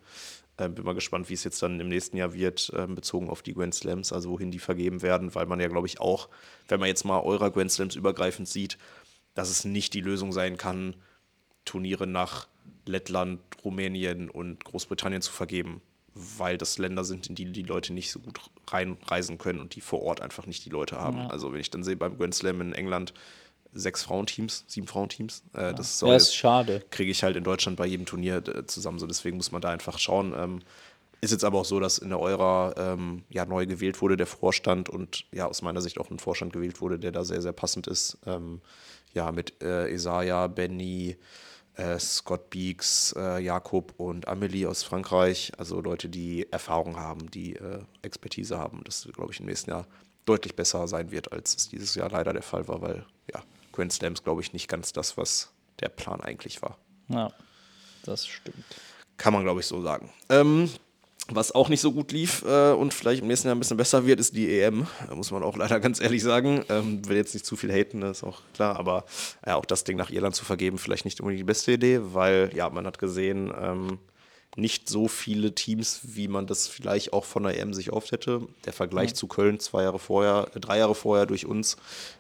Ähm, bin mal gespannt, wie es jetzt dann im nächsten Jahr wird, ähm, bezogen auf die Grand Slams, also wohin die vergeben werden, weil man ja, glaube ich, auch, wenn man jetzt mal eurer Grand Slams übergreifend sieht, dass es nicht die Lösung sein kann, Turniere nach Lettland, Rumänien und Großbritannien zu vergeben weil das Länder sind, in die die Leute nicht so gut reinreisen können und die vor Ort einfach nicht die Leute haben. Ja. Also wenn ich dann sehe beim Grand Slam in England sechs Frauenteams, sieben Frauenteams, äh, ja. das ist, ja, ist schade. Kriege ich halt in Deutschland bei jedem Turnier äh, zusammen. So deswegen muss man da einfach schauen. Ähm, ist jetzt aber auch so, dass in der Eura ähm, ja neu gewählt wurde, der Vorstand und ja aus meiner Sicht auch ein Vorstand gewählt wurde, der da sehr, sehr passend ist. Ähm, ja, mit äh, Isaiah, Benny, äh, Scott Beeks, äh, Jakob und Amelie aus Frankreich, also Leute, die Erfahrung haben, die äh, Expertise haben. Das, glaube ich, im nächsten Jahr deutlich besser sein wird, als es dieses Jahr leider der Fall war, weil ja, Grand Slams, glaube ich, nicht ganz das, was der Plan eigentlich war. Ja, das stimmt. Kann man, glaube ich, so sagen. Ähm, was auch nicht so gut lief äh, und vielleicht im nächsten Jahr ein bisschen besser wird, ist die EM. Da muss man auch leider ganz ehrlich sagen. Ähm, will jetzt nicht zu viel haten, das ist auch klar. Aber ja, auch das Ding nach Irland zu vergeben, vielleicht nicht unbedingt die beste Idee, weil ja, man hat gesehen, ähm, nicht so viele Teams, wie man das vielleicht auch von der EM sich oft hätte. Der Vergleich ja. zu Köln zwei Jahre vorher, äh, drei Jahre vorher durch uns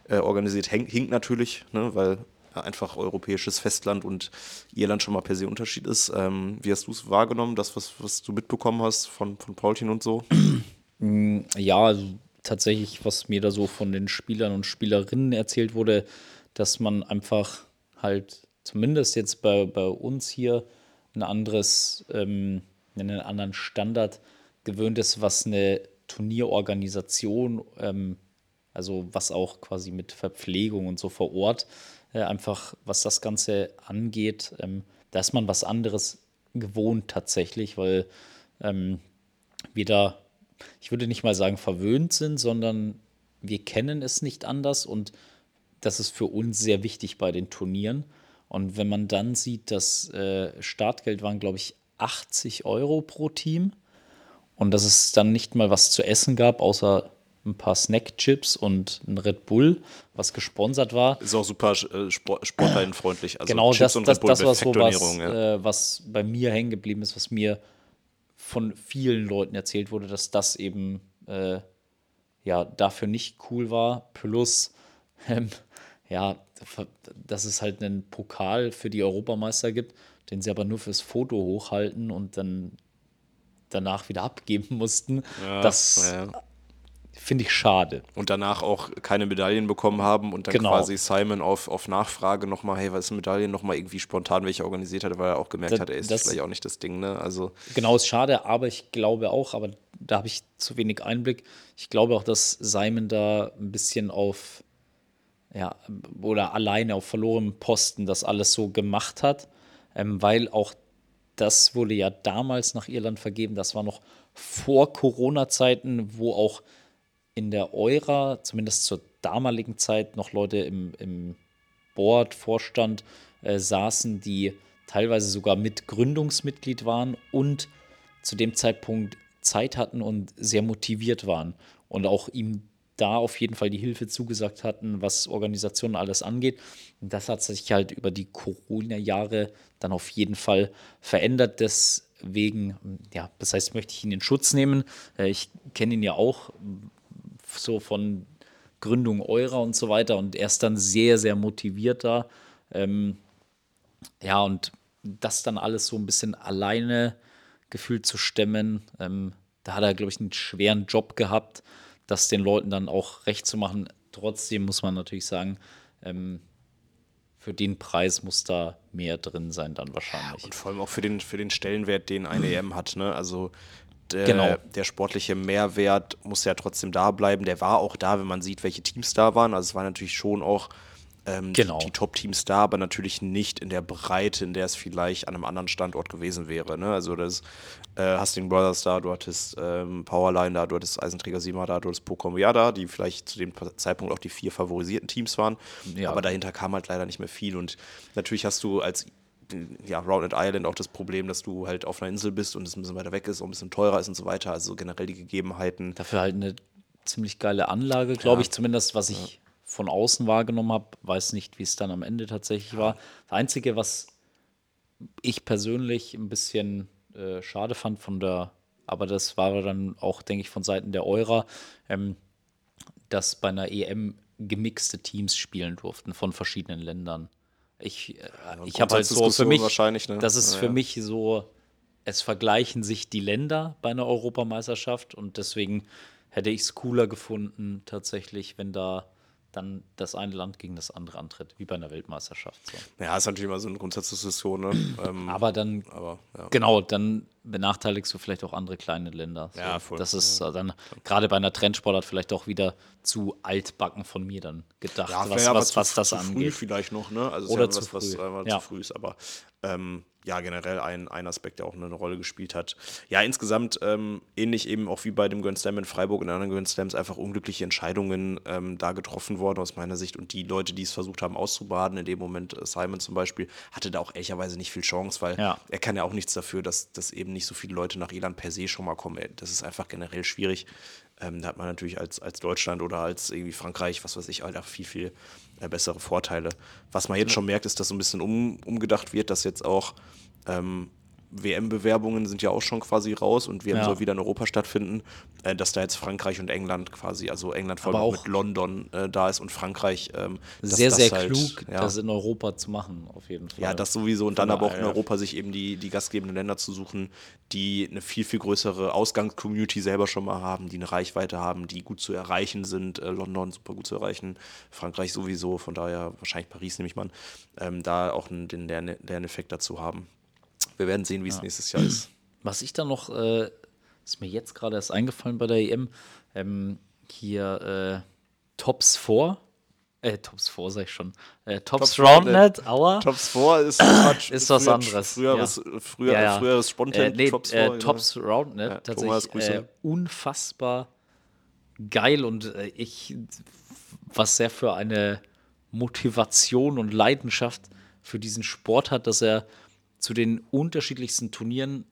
äh, organisiert, hinkt natürlich, ne, weil einfach europäisches Festland und Irland schon mal per se Unterschied ist. Ähm, wie hast du es wahrgenommen, das, was, was du mitbekommen hast von, von Paulchen und so? Mm, ja, also tatsächlich, was mir da so von den Spielern und Spielerinnen erzählt wurde, dass man einfach halt zumindest jetzt bei, bei uns hier ein anderes, ähm, einen anderen Standard gewöhnt ist, was eine Turnierorganisation, ähm, also was auch quasi mit Verpflegung und so vor Ort äh, einfach was das Ganze angeht, ähm, da ist man was anderes gewohnt tatsächlich, weil ähm, wir da, ich würde nicht mal sagen verwöhnt sind, sondern wir kennen es nicht anders und das ist für uns sehr wichtig bei den Turnieren. Und wenn man dann sieht, das äh, Startgeld waren, glaube ich, 80 Euro pro Team und dass es dann nicht mal was zu essen gab, außer ein paar Snackchips und ein Red Bull, was gesponsert war. Ist auch super äh, Sport, sportleinfreundlich. Also genau, Chips das, das, das war so was, ja. äh, was bei mir hängen geblieben ist, was mir von vielen Leuten erzählt wurde, dass das eben äh, ja dafür nicht cool war. Plus, ähm, ja, dass es halt einen Pokal für die Europameister gibt, den sie aber nur fürs Foto hochhalten und dann danach wieder abgeben mussten. Ja, das ja finde ich schade. Und danach auch keine Medaillen bekommen haben und dann genau. quasi Simon auf, auf Nachfrage nochmal, hey, was ist Medaillen, nochmal irgendwie spontan welche organisiert hat, weil er auch gemerkt das, hat, er ist das, vielleicht auch nicht das Ding, ne? Also genau, ist schade, aber ich glaube auch, aber da habe ich zu wenig Einblick. Ich glaube auch, dass Simon da ein bisschen auf, ja, oder alleine auf verlorenem Posten das alles so gemacht hat, ähm, weil auch das wurde ja damals nach Irland vergeben, das war noch vor Corona-Zeiten, wo auch in der Eura, zumindest zur damaligen Zeit, noch Leute im, im Board, Vorstand äh, saßen, die teilweise sogar mit Gründungsmitglied waren und zu dem Zeitpunkt Zeit hatten und sehr motiviert waren und auch ihm da auf jeden Fall die Hilfe zugesagt hatten, was Organisationen alles angeht. Und das hat sich halt über die Corona-Jahre dann auf jeden Fall verändert. Deswegen, ja, das heißt, möchte ich ihn in Schutz nehmen. Äh, ich kenne ihn ja auch, so von Gründung eurer und so weiter und er ist dann sehr, sehr motiviert da. Ähm, ja, und das dann alles so ein bisschen alleine gefühlt zu stemmen, ähm, da hat er, glaube ich, einen schweren Job gehabt, das den Leuten dann auch recht zu machen. Trotzdem muss man natürlich sagen, ähm, für den Preis muss da mehr drin sein dann wahrscheinlich. Und vor allem auch für den, für den Stellenwert, den eine EM hat. Ne? Also der, genau. der sportliche Mehrwert muss ja trotzdem da bleiben. Der war auch da, wenn man sieht, welche Teams da waren. Also es war natürlich schon auch ähm, Genau. die, die Top-Teams da, aber natürlich nicht in der Breite, in der es vielleicht an einem anderen Standort gewesen wäre. Ne? Also das äh, Hastings Brothers da, du hattest ähm, Powerline da, du hattest Eisenträger Sima da, du hattest Pokomia da, die vielleicht zu dem Zeitpunkt auch die vier favorisierten Teams waren. Ja. Aber dahinter kam halt leider nicht mehr viel. Und natürlich hast du als ja, Rounded Island auch das Problem, dass du halt auf einer Insel bist und es ein bisschen weiter weg ist und ein bisschen teurer ist und so weiter. Also generell die Gegebenheiten. Dafür halt eine ziemlich geile Anlage, glaube Ja. ich, zumindest was ich von außen wahrgenommen habe. Weiß nicht, wie es dann am Ende tatsächlich war. Das Einzige, was ich persönlich ein bisschen äh, schade fand von der, aber das war dann auch, denke ich, von Seiten der Eurer, ähm, dass bei einer EM gemixte Teams spielen durften von verschiedenen Ländern. Ich, äh, ich habe halt so für mich, wahrscheinlich, ne? das ist Ja, für ja. mich so, es vergleichen sich die Länder bei einer Europameisterschaft und deswegen hätte ich es cooler gefunden, tatsächlich, wenn da dann das eine Land gegen das andere antritt, wie bei einer Weltmeisterschaft. So. Ja, ist natürlich immer so eine Grundsatzdiskussion. Ne? ähm, Aber dann, aber ja. genau, dann benachteiligst du vielleicht auch andere kleine Länder. So. Ja, voll. Das ist äh, dann gerade bei einer Trendsportart vielleicht auch wieder zu altbacken von mir dann gedacht, Ja, was, aber was, zu, was das zu früh angeht. vielleicht noch, ne? Also Oder ist ja zu was, was früh. einfach Ja. zu früh ist, aber ähm, ja, generell ein, ein Aspekt, der auch eine Rolle gespielt hat. Ja, insgesamt ähm, ähnlich eben auch wie bei dem Grand Slam in Freiburg und anderen Grand Slams einfach unglückliche Entscheidungen ähm, da getroffen worden aus meiner Sicht und die Leute, die es versucht haben auszubaden, in dem Moment äh, Simon zum Beispiel, hatte da auch ehrlicherweise nicht viel Chance, weil Ja. er kann ja auch nichts dafür, dass, dass eben nicht so viele Leute nach Irland per se schon mal kommen. Das ist einfach generell schwierig. Ähm, da hat man natürlich als, als Deutschland oder als irgendwie Frankreich, was weiß ich, halt auch viel, viel äh, bessere Vorteile. Was man jetzt schon merkt, ist, dass so ein bisschen um, umgedacht wird, dass jetzt auch ähm, WM-Bewerbungen sind ja auch schon quasi raus und WM Ja. soll wieder in Europa stattfinden, äh, dass da jetzt Frankreich und England quasi, also England vor allem auch mit London äh, da ist und Frankreich. Ähm, Sehr, das sehr halt, klug, ja, das in Europa zu machen, auf jeden Fall. ja, das sowieso und dann aber auch in. Europa sich eben die, die gastgebenden Länder zu suchen, die eine viel, viel größere Ausgangscommunity selber schon mal haben, die eine Reichweite haben, die gut zu erreichen sind. Äh, London super gut zu erreichen, Frankreich sowieso, von daher wahrscheinlich Paris nehme ich mal an, ähm, da auch einen, den Lern Lerneffekt dazu haben. Wir werden sehen, wie es nächstes Jahr ist. Was ich da noch, äh, ist mir jetzt gerade erst eingefallen bei der EM, ähm, hier äh, Tops 4, äh, Tops 4 sag ich schon, äh, Tops, Tops Roundnet, aua. Tops 4 ist Quatsch. Ist was Früher- anderes, Früheres, früher, Ja, ja. früheres Spontan äh, nee, Tops äh, 4, Tops Roundnet, Ja, tatsächlich äh, unfassbar geil und äh, ich, was er für eine Motivation und Leidenschaft für diesen Sport hat, dass er zu den unterschiedlichsten Turnieren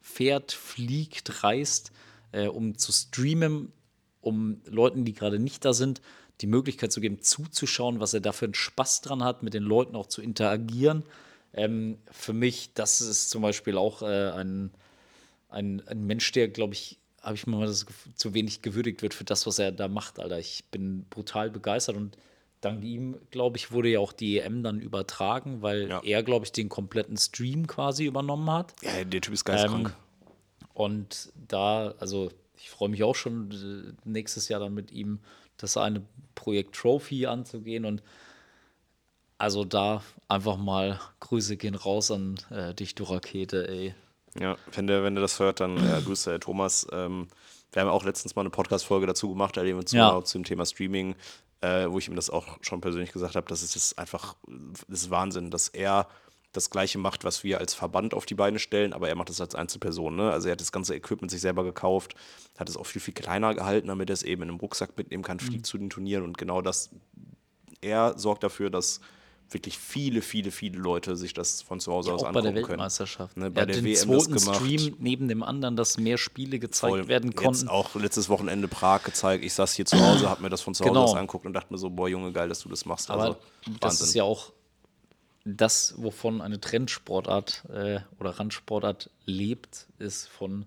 fährt, fliegt, reist, äh, um zu streamen, um Leuten, die gerade nicht da sind, die Möglichkeit zu geben, zuzuschauen, was er da für einen Spaß dran hat, mit den Leuten auch zu interagieren. Ähm, für mich, das ist zum Beispiel auch äh, ein, ein, ein Mensch, der, glaube ich, habe ich mal das zu wenig gewürdigt wird für das, was er da macht, Alter. Ich bin brutal begeistert und dank ihm, glaube ich, wurde ja auch die EM dann übertragen, weil Ja. er, glaube ich, den kompletten Stream quasi übernommen hat. Ja, der Typ ist geisteskrank. Ähm, und da, also ich freue mich auch schon äh, nächstes Jahr dann mit ihm das eine Projekt Trophy anzugehen und also da einfach mal Grüße gehen raus an äh, dich, du Rakete, ey. Ja, wenn der, wenn der das hört, dann äh, grüße Herr Thomas. Ähm, wir haben auch letztens mal eine Podcast-Folge dazu gemacht, da wir uns Ja. mal zum Thema Streaming, äh, wo ich ihm das auch schon persönlich gesagt habe, das ist jetzt einfach, das ist Wahnsinn, dass er das Gleiche macht, was wir als Verband auf die Beine stellen, aber er macht das als Einzelperson. Ne? Also er hat das ganze Equipment sich selber gekauft, hat es auch viel, viel kleiner gehalten, damit er es eben in einem Rucksack mitnehmen kann, fliegt zu den Turnieren und genau das, er sorgt dafür, dass wirklich viele, viele, viele Leute sich das von zu Hause aus Auch bei angucken der können. Weltmeisterschaft. Ne, bei hat der den WM zweiten gemacht. Stream neben dem anderen, dass mehr Spiele gezeigt Voll. werden konnten. Jetzt auch letztes Wochenende Prag gezeigt. Ich saß hier zu Hause, habe mir das von zu Hause Genau. aus angeguckt und dachte mir so, boah, Junge, geil, dass du das machst. Aber also, das ist ja auch das, wovon eine Trendsportart äh, oder Randsportart lebt, ist von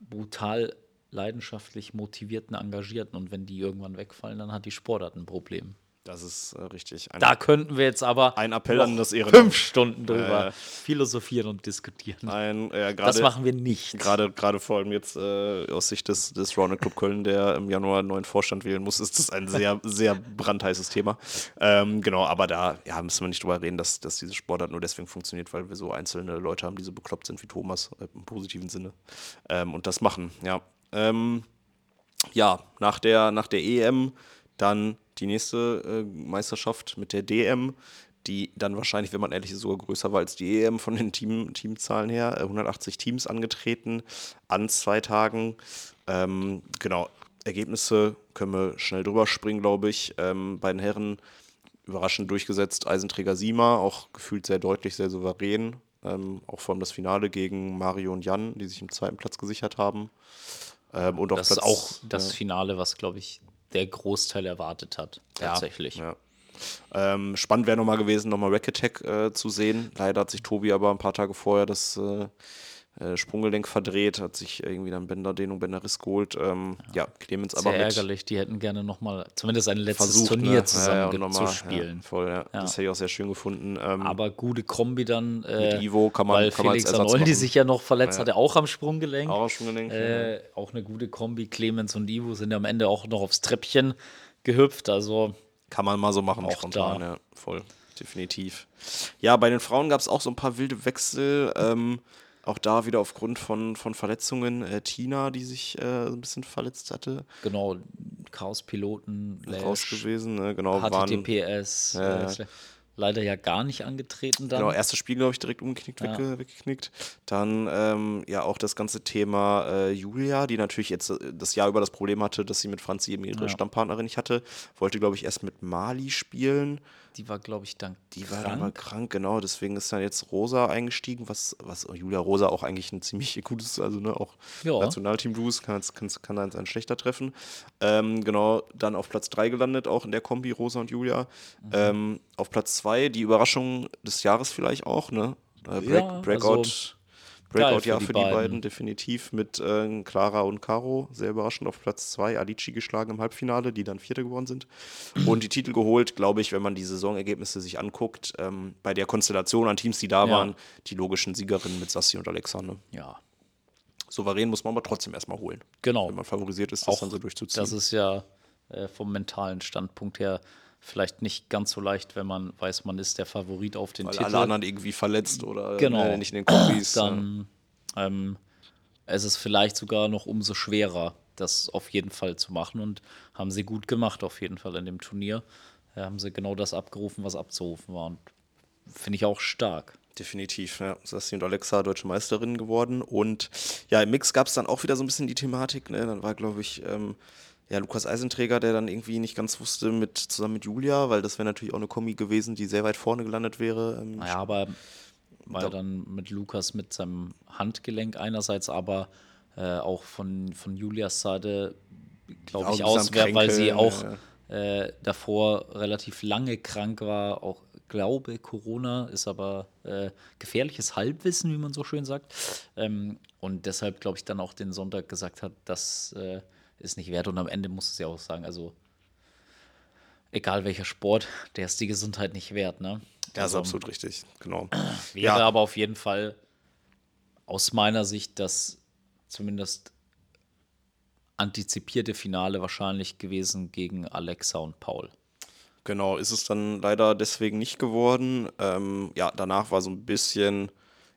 brutal leidenschaftlich motivierten, engagierten. Und wenn die irgendwann wegfallen, dann hat die Sportart ein Problem. Das ist äh, richtig. Ein, Da könnten wir jetzt aber ein Appell an das Ehrenamt. fünf Stunden drüber Äh. philosophieren und diskutieren. Ein, äh, das gerade, machen wir nicht. gerade, vor allem jetzt äh, aus Sicht des, des Rounded Club Köln, der im Januar einen neuen Vorstand wählen muss, ist das ein sehr, sehr brandheißes Thema. Ähm, genau, aber da ja, müssen wir nicht drüber reden, dass, dass diese Sportart nur deswegen funktioniert, weil wir so einzelne Leute haben, die so bekloppt sind wie Thomas, äh, im positiven Sinne, ähm, und das machen, ja. Ähm, ja, nach der, nach der EM Dann die nächste äh, Meisterschaft mit der DM, die dann wahrscheinlich, wenn man ehrlich ist, sogar größer war als die EM von den Team, Teamzahlen her. Äh, 180 Teams angetreten an zwei Tagen. Ähm, genau, Ergebnisse können wir schnell drüber springen, glaube ich. Ähm, bei den Herren überraschend durchgesetzt Eisenträger Sima, auch gefühlt sehr deutlich, sehr souverän. Ähm, auch vor allem das Finale gegen Mario und Jan, die sich im zweiten Platz gesichert haben. Ähm, und auf Das ist Platz- auch das ja. Finale, was, glaube ich, der Großteil erwartet hat. Tatsächlich. Ja. Ähm, spannend wäre nochmal gewesen, nochmal Rack Attack äh, zu sehen. Leider hat sich Tobi aber ein paar Tage vorher das äh, äh, Sprunggelenk verdreht, hat sich irgendwie dann Bänderdehnung, Bänderriss geholt. Ähm, ja. Clemens aber Sehr ärgerlich. Die hätten gerne nochmal zumindest ein letztes versucht, Turnier ne? zusammen ja, ja, zu spielen. Ja, voll, ja. Das hätte ich auch sehr schön gefunden. Ähm, Aber gute Kombi dann. Äh, Mit Ivo kann man- weil kann Felix Arnoldi machen. sich ja noch verletzt Ja. hatte, auch am Sprunggelenk. auch am Sprunggelenk. ja. Äh, auch eine gute Kombi. Clemens und Ivo sind ja am Ende auch noch aufs Treppchen gehüpft. Also Kann man mal so machen, Auch spontan, da. ja, voll, definitiv. Ja, bei den Frauen gab es auch so ein paar wilde Wechsel. Ähm, auch da wieder aufgrund von, von Verletzungen. Äh, Tina, die sich äh, so ein bisschen verletzt hatte, genau, Chaos-Piloten, raus gewesen. Ne? Genau, waren, HTTPS. Ja, äh, leider ja gar nicht angetreten dann. Genau, erstes Spiel, glaube ich, direkt umgeknickt, Ja. wegge weggeknickt. Dann ähm, ja auch das ganze Thema äh, Julia, die natürlich jetzt äh, das Jahr über das Problem hatte, dass sie mit Franzi eben ihre Ja. Stammpartnerin nicht hatte. Wollte, glaube ich, erst mit Mali spielen. Die war, glaube ich, dann Die war krank. dann mal krank, genau. Deswegen ist dann jetzt Rosa eingestiegen, was, was Julia Rosa auch eigentlich ein ziemlich gutes, also ne, auch Ja. Nationalteam Blues kann, kann, kann eins ein schlechter treffen. Ähm, genau, dann auf Platz 3 gelandet, auch in der Kombi Rosa und Julia. Mhm. Ähm, auf Platz 2 die Überraschung des Jahres vielleicht auch, ne? Äh, Break, Ja, Breakout. also Breakout-Jahr für für, die beiden. beiden. definitiv mit äh, Clara und Caro, sehr überraschend auf Platz 2, Alici geschlagen im Halbfinale, die dann Vierte geworden sind. Und die Titel geholt, glaube ich, wenn man die Saisonergebnisse sich anguckt, ähm, bei der Konstellation an Teams, die da Ja. waren, die logischen Siegerinnen mit Sassi und Alexander. Ja, Souverän muss man aber trotzdem erstmal holen. genau. Wenn man favorisiert ist, das dann so durchzuziehen. Das ist ja äh, vom mentalen Standpunkt her vielleicht nicht ganz so leicht, wenn man weiß, man ist der Favorit auf den Weil Titel. alle anderen irgendwie verletzt oder Genau. äh, nicht in den Kombis. dann ähm, es ist vielleicht sogar noch umso schwerer, das auf jeden Fall zu machen und haben sie gut gemacht auf jeden Fall in dem Turnier. Da haben sie genau das abgerufen, was abzurufen war und finde ich auch stark. Definitiv, ja. Sassi und Alexa deutsche Meisterinnen geworden. Und ja, im Mix gab es dann auch wieder so ein bisschen die Thematik. Ne? Dann war, glaube ich, ähm, ja, Lukas Eisenträger, der dann irgendwie nicht ganz wusste, mit, zusammen mit Julia, weil das wäre natürlich auch eine Kombi gewesen, die sehr weit vorne gelandet wäre. Ähm, Naja, aber Da- dann mit Lukas mit seinem Handgelenk einerseits, aber äh, auch von, von Julias Seite, glaube ich, aus, wär- weil sie auch ja. äh, davor relativ lange krank war, auch glaube Corona ist aber äh, gefährliches Halbwissen, wie man so schön sagt. Ähm, und deshalb, glaube ich, dann auch den Sonntag gesagt hat, das äh, ist nicht wert. Und am Ende muss es ja auch sagen, also egal welcher Sport, der ist die Gesundheit nicht wert. Ne? ja, ist Also, absolut richtig, genau. Wäre ja, aber auf jeden Fall aus meiner Sicht das zumindest antizipierte Finale wahrscheinlich gewesen gegen Alexa und Paul. Genau, ist es dann leider deswegen nicht geworden. Ähm, ja, danach war so ein bisschen,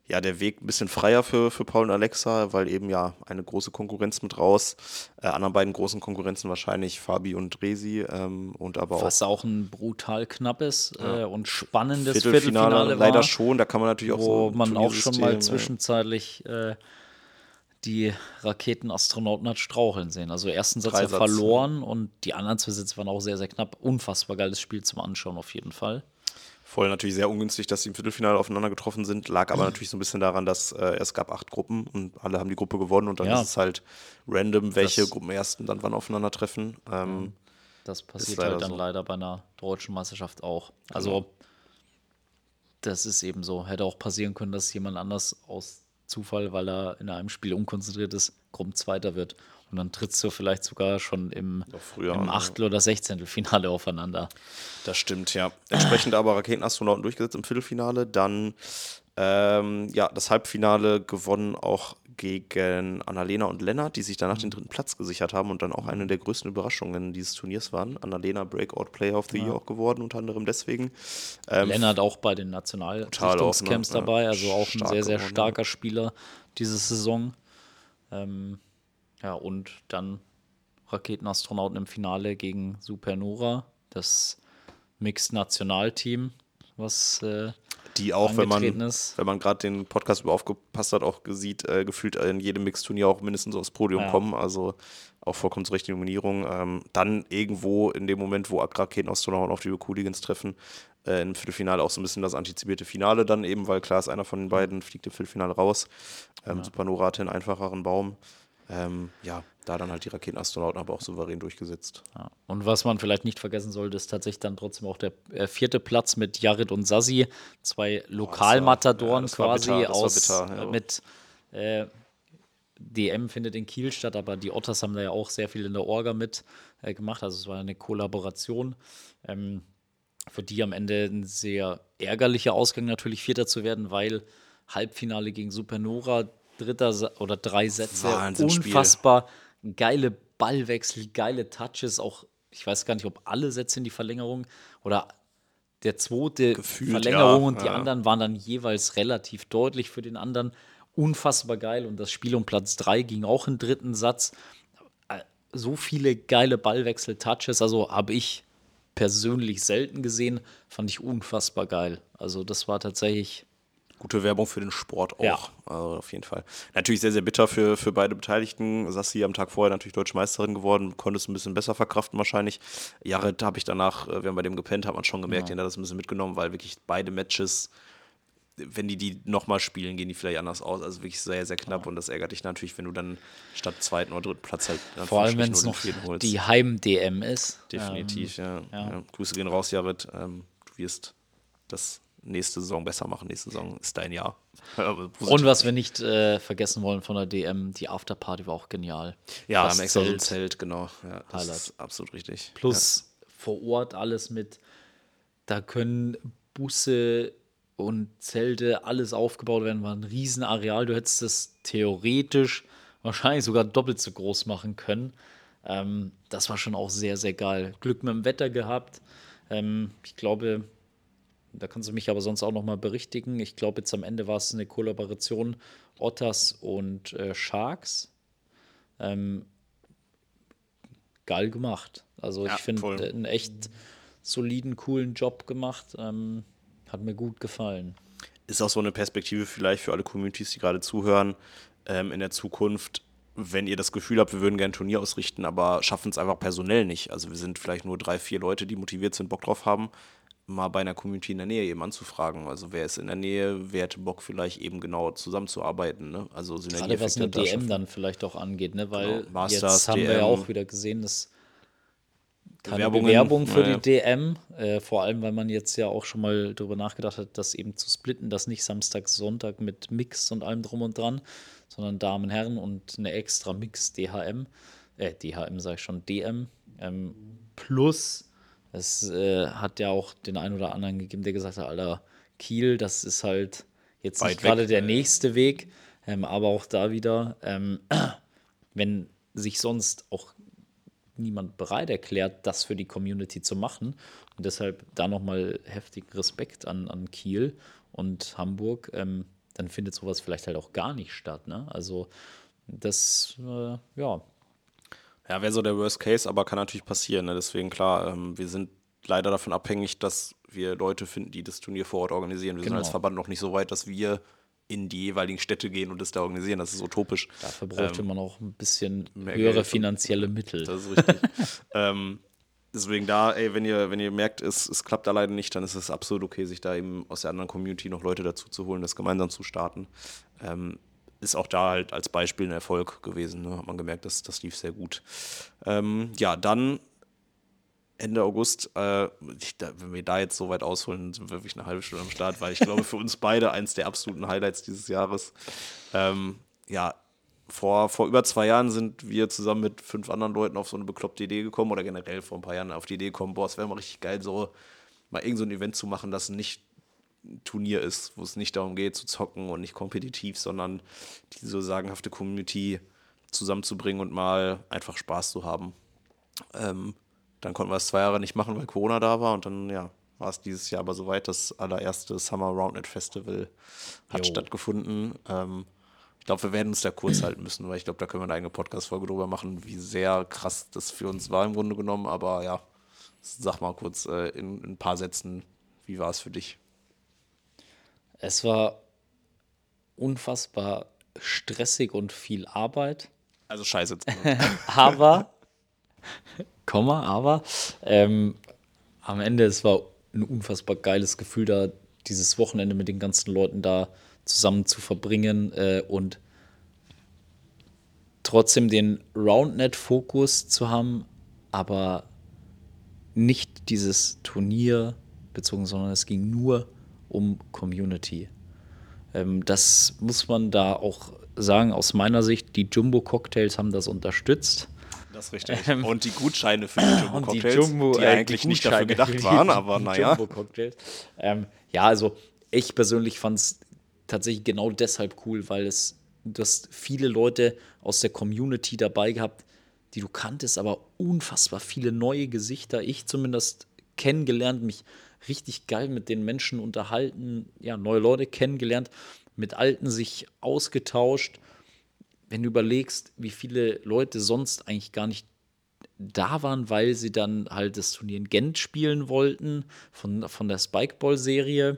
ja, der Weg ein bisschen freier für, für Paul und Alexa, weil eben ja eine große Konkurrenz mit raus. Äh, anderen beiden großen Konkurrenzen wahrscheinlich Fabi und Resi ähm, und aber auch Was auch ein brutal knappes äh, und spannendes Viertelfinale, Viertelfinale, war, leider schon. Da kann man natürlich auch wo so ein man auch schon mal ja. zwischenzeitlich äh, die Raketenastronauten hat straucheln sehen. Also ersten Satz ja Satz, verloren und die anderen zwei Sätze waren auch sehr, sehr knapp. Unfassbar geiles Spiel zum Anschauen auf jeden Fall. Voll natürlich sehr ungünstig, dass sie im Viertelfinale aufeinander getroffen sind. Lag aber natürlich so ein bisschen daran, dass äh, es gab acht Gruppen und alle haben die Gruppe gewonnen und dann Ja. ist es halt random, welche Das- Gruppenersten dann wann aufeinandertreffen. Ähm, Das passiert halt dann so. leider bei einer deutschen Meisterschaft auch. Also, Genau. das ist eben so. Hätte auch passieren können, dass jemand anders aus Zufall, weil er in einem Spiel unkonzentriert ist, Gruppenzweiter wird. Und dann trittst du vielleicht sogar schon im, früher, im. Achtel- oder Sechzehntelfinale aufeinander. Das stimmt, ja. Entsprechend aber Raketenastronauten durchgesetzt im Viertelfinale. Dann ähm, ja, das Halbfinale gewonnen auch gegen Annalena und Lennart, die sich danach den dritten Platz gesichert haben und dann auch eine der größten Überraschungen dieses Turniers waren. Annalena Breakout Player of the Year auch geworden, unter anderem deswegen. Ähm, Lennart auch bei den Nationalrichtungscamps ne? dabei, also auch ein Stark sehr, sehr geworden, starker Spieler diese Saison. Ähm, ja, und dann Raketenastronauten im Finale gegen Supernova, das Mixed-Nationalteam, was äh, Die auch, wenn man, ist. wenn man gerade den Podcast über aufgepasst hat, auch sieht, äh, gefühlt in jedem Mixturnier auch mindestens aufs Podium Ja. kommen. Also auch vollkommen zu Recht die Nominierung. Ähm, dann irgendwo in dem Moment, wo Raketenastronauten auf die Hooligans treffen, äh, im Viertelfinale auch so ein bisschen das antizipierte Finale dann eben, weil klar ist, einer von den beiden fliegt im Viertelfinale raus. Ähm, Supernova hatte einen einfacheren Baum. Ähm, ja, da dann halt die Raketenastronauten aber auch souverän durchgesetzt. Ja. Und was man vielleicht nicht vergessen sollte, ist tatsächlich dann trotzdem auch der äh, vierte Platz mit Jared und Sassi, zwei Lokalmatadoren ja, war quasi bitter, aus bitter, ja. äh, mit äh, DM findet in Kiel statt, aber die Otters haben da ja auch sehr viel in der Orga mit äh, gemacht. Also es war eine Kollaboration. Ähm, für die am Ende ein sehr ärgerlicher Ausgang natürlich Vierter zu werden, weil Halbfinale gegen Supernova, dritter Sa oder drei Sätze, unfassbar geile Ballwechsel, geile Touches, auch ich weiß gar nicht, ob alle Sätze in die Verlängerung oder der zweite Gefühlt, Verlängerung ja, und die ja. anderen waren dann jeweils relativ deutlich für den anderen. Unfassbar geil und das Spiel um Platz drei ging auch im dritten Satz. Äh, So viele geile Ballwechsel-Touches, also habe ich persönlich selten gesehen, fand ich unfassbar geil. Also das war tatsächlich Gute Werbung für den Sport auch. Ja. Also auf jeden Fall. Natürlich sehr, sehr bitter für, für beide Beteiligten. Sassi am Tag vorher natürlich Deutsche Meisterin geworden, konnte es ein bisschen besser verkraften wahrscheinlich. Jared habe ich danach, äh, wir haben bei dem gepennt, hat man schon gemerkt, den hat das ein bisschen mitgenommen, weil wirklich beide Matches, wenn die die nochmal spielen, gehen die vielleicht anders aus. Also wirklich sehr, sehr knapp und das ärgert dich natürlich, wenn du dann statt zweiten oder dritten Platz halt in vor allem, wenn es noch die Heim-DM ist. Definitiv, ja. ja. ja. Grüße gehen raus, Jared. Ähm, du wirst das nächste Saison besser machen. Nächste Saison ist dein Jahr. Und was wir nicht äh, vergessen wollen von der DM, die Afterparty war auch genial. Ja, Das am extra so ein Zelt genau. Ja, das Highlight. ist absolut richtig. Plus vor Ort alles mit, da können Busse und Zelte, alles aufgebaut werden, war ein Riesenareal. Du hättest es theoretisch wahrscheinlich sogar doppelt so groß machen können. Ähm, das war schon auch sehr, sehr geil. Glück mit dem Wetter gehabt. Ähm, ich glaube, da kannst du mich aber sonst auch noch mal berichtigen. Ich glaube, jetzt am Ende war es eine Kollaboration Otters und äh, Sharks. Ähm, geil gemacht. Also Ja, ich finde äh, einen echt soliden, coolen Job gemacht. Ähm, hat mir gut gefallen. Ist auch so eine Perspektive vielleicht für alle Communities, die gerade zuhören, ähm, in der Zukunft, wenn ihr das Gefühl habt, wir würden gerne ein Turnier ausrichten, aber schaffen es einfach personell nicht. Also wir sind vielleicht nur drei, vier Leute, die motiviert sind, Bock drauf haben, mal bei einer Community in der Nähe eben anzufragen. Also wer ist in der Nähe, wer hätte Bock vielleicht eben genau zusammenzuarbeiten. Ne? Also Gerade was eine DM dann vielleicht auch angeht, ne? weil Genau. Masters, jetzt haben wir DM. ja auch wieder gesehen, dass keine Bewerbungen, Bewerbung für naja. die DM, äh, vor allem weil man jetzt ja auch schon mal darüber nachgedacht hat, das eben zu splitten, das nicht Samstag, Sonntag mit Mix und allem drum und dran, sondern Damen, Herren und eine extra Mix DHM, äh, DHM sage ich schon, DM, ähm, plus es äh, hat ja auch den einen oder anderen gegeben, der gesagt hat, Alter, Kiel, das ist halt jetzt Weit nicht gerade der nächste Weg, ähm, aber auch da wieder, ähm, wenn sich sonst auch niemand bereit erklärt, das für die Community zu machen. Und deshalb da nochmal heftigen Respekt an, an Kiel und Hamburg. Ähm, dann findet sowas vielleicht halt auch gar nicht statt. Ne? Also das, äh, ja, Ja, wäre so der Worst Case, aber kann natürlich passieren. Ne? Deswegen klar, ähm, wir sind leider davon abhängig, dass wir Leute finden, die das Turnier vor Ort organisieren. Wir sind Genau. als Verband noch nicht so weit, dass wir in die jeweiligen Städte gehen und das da organisieren. Das ist utopisch. dafür bräuchte man auch ein bisschen Ähm, höhere Geld finanzielle Mittel. Das ist richtig. ähm, deswegen da, ey, wenn ihr, wenn ihr merkt, es, es klappt alleine nicht, dann ist es absolut okay, sich da eben aus der anderen Community noch Leute dazu zu holen, das gemeinsam zu starten. Ähm, ist auch da halt als Beispiel ein Erfolg gewesen. Ne? Hat man gemerkt, dass das lief sehr gut. Ähm, ja, dann Ende August, äh, ich, da, wenn wir da jetzt so weit ausholen, sind wir wirklich eine halbe Stunde am Start, weil ich glaube, für uns beide eins der absoluten Highlights dieses Jahres. Ähm, ja, vor, vor über zwei Jahren sind wir zusammen mit fünf anderen Leuten auf so eine bekloppte Idee gekommen oder generell vor ein paar Jahren auf die Idee gekommen, boah, es wäre mal richtig geil, so mal irgend so ein Event zu machen, das nicht Turnier ist, wo es nicht darum geht zu zocken und nicht kompetitiv, sondern diese sagenhafte Community zusammenzubringen und mal einfach Spaß zu haben. Ähm, dann konnten wir es zwei Jahre nicht machen, weil Corona da war und dann, ja, war es dieses Jahr aber soweit. Das allererste Summer Roundnet Festival hat Jo. stattgefunden. Ähm, ich glaube, wir werden uns da kurz halten müssen, weil ich glaube, da können wir eine eigene Podcast-Folge drüber machen, wie sehr krass das für uns war im Grunde genommen. Aber ja, sag mal kurz äh, in, in ein paar Sätzen, wie war es für dich? Es war unfassbar stressig und viel Arbeit. Also scheiße. aber, Komma, aber ähm, am Ende, es war ein unfassbar geiles Gefühl, da dieses Wochenende mit den ganzen Leuten da zusammen zu verbringen äh, und trotzdem den Roundnet-Fokus zu haben, aber nicht dieses Turnier bezogen, sondern es ging nur um Community. Ähm, das muss man da auch sagen, aus meiner Sicht, die Jumbo-Cocktails haben das unterstützt. Das ist richtig. Ähm, und die Gutscheine für die Jumbo-Cocktails, die, Jumbo, die, eigentlich die nicht dafür gedacht waren, aber naja. Ähm, ja, also ich persönlich fand es tatsächlich genau deshalb cool, weil es du hast viele Leute aus der Community dabei gehabt, die du kanntest, aber unfassbar viele neue Gesichter. Ich zumindest kennengelernt, mich richtig geil mit den Menschen unterhalten, ja, neue Leute kennengelernt, mit Alten sich ausgetauscht. Wenn du überlegst, wie viele Leute sonst eigentlich gar nicht da waren, weil sie dann halt das Turnier in Gent spielen wollten, von, von der Spikeball-Serie.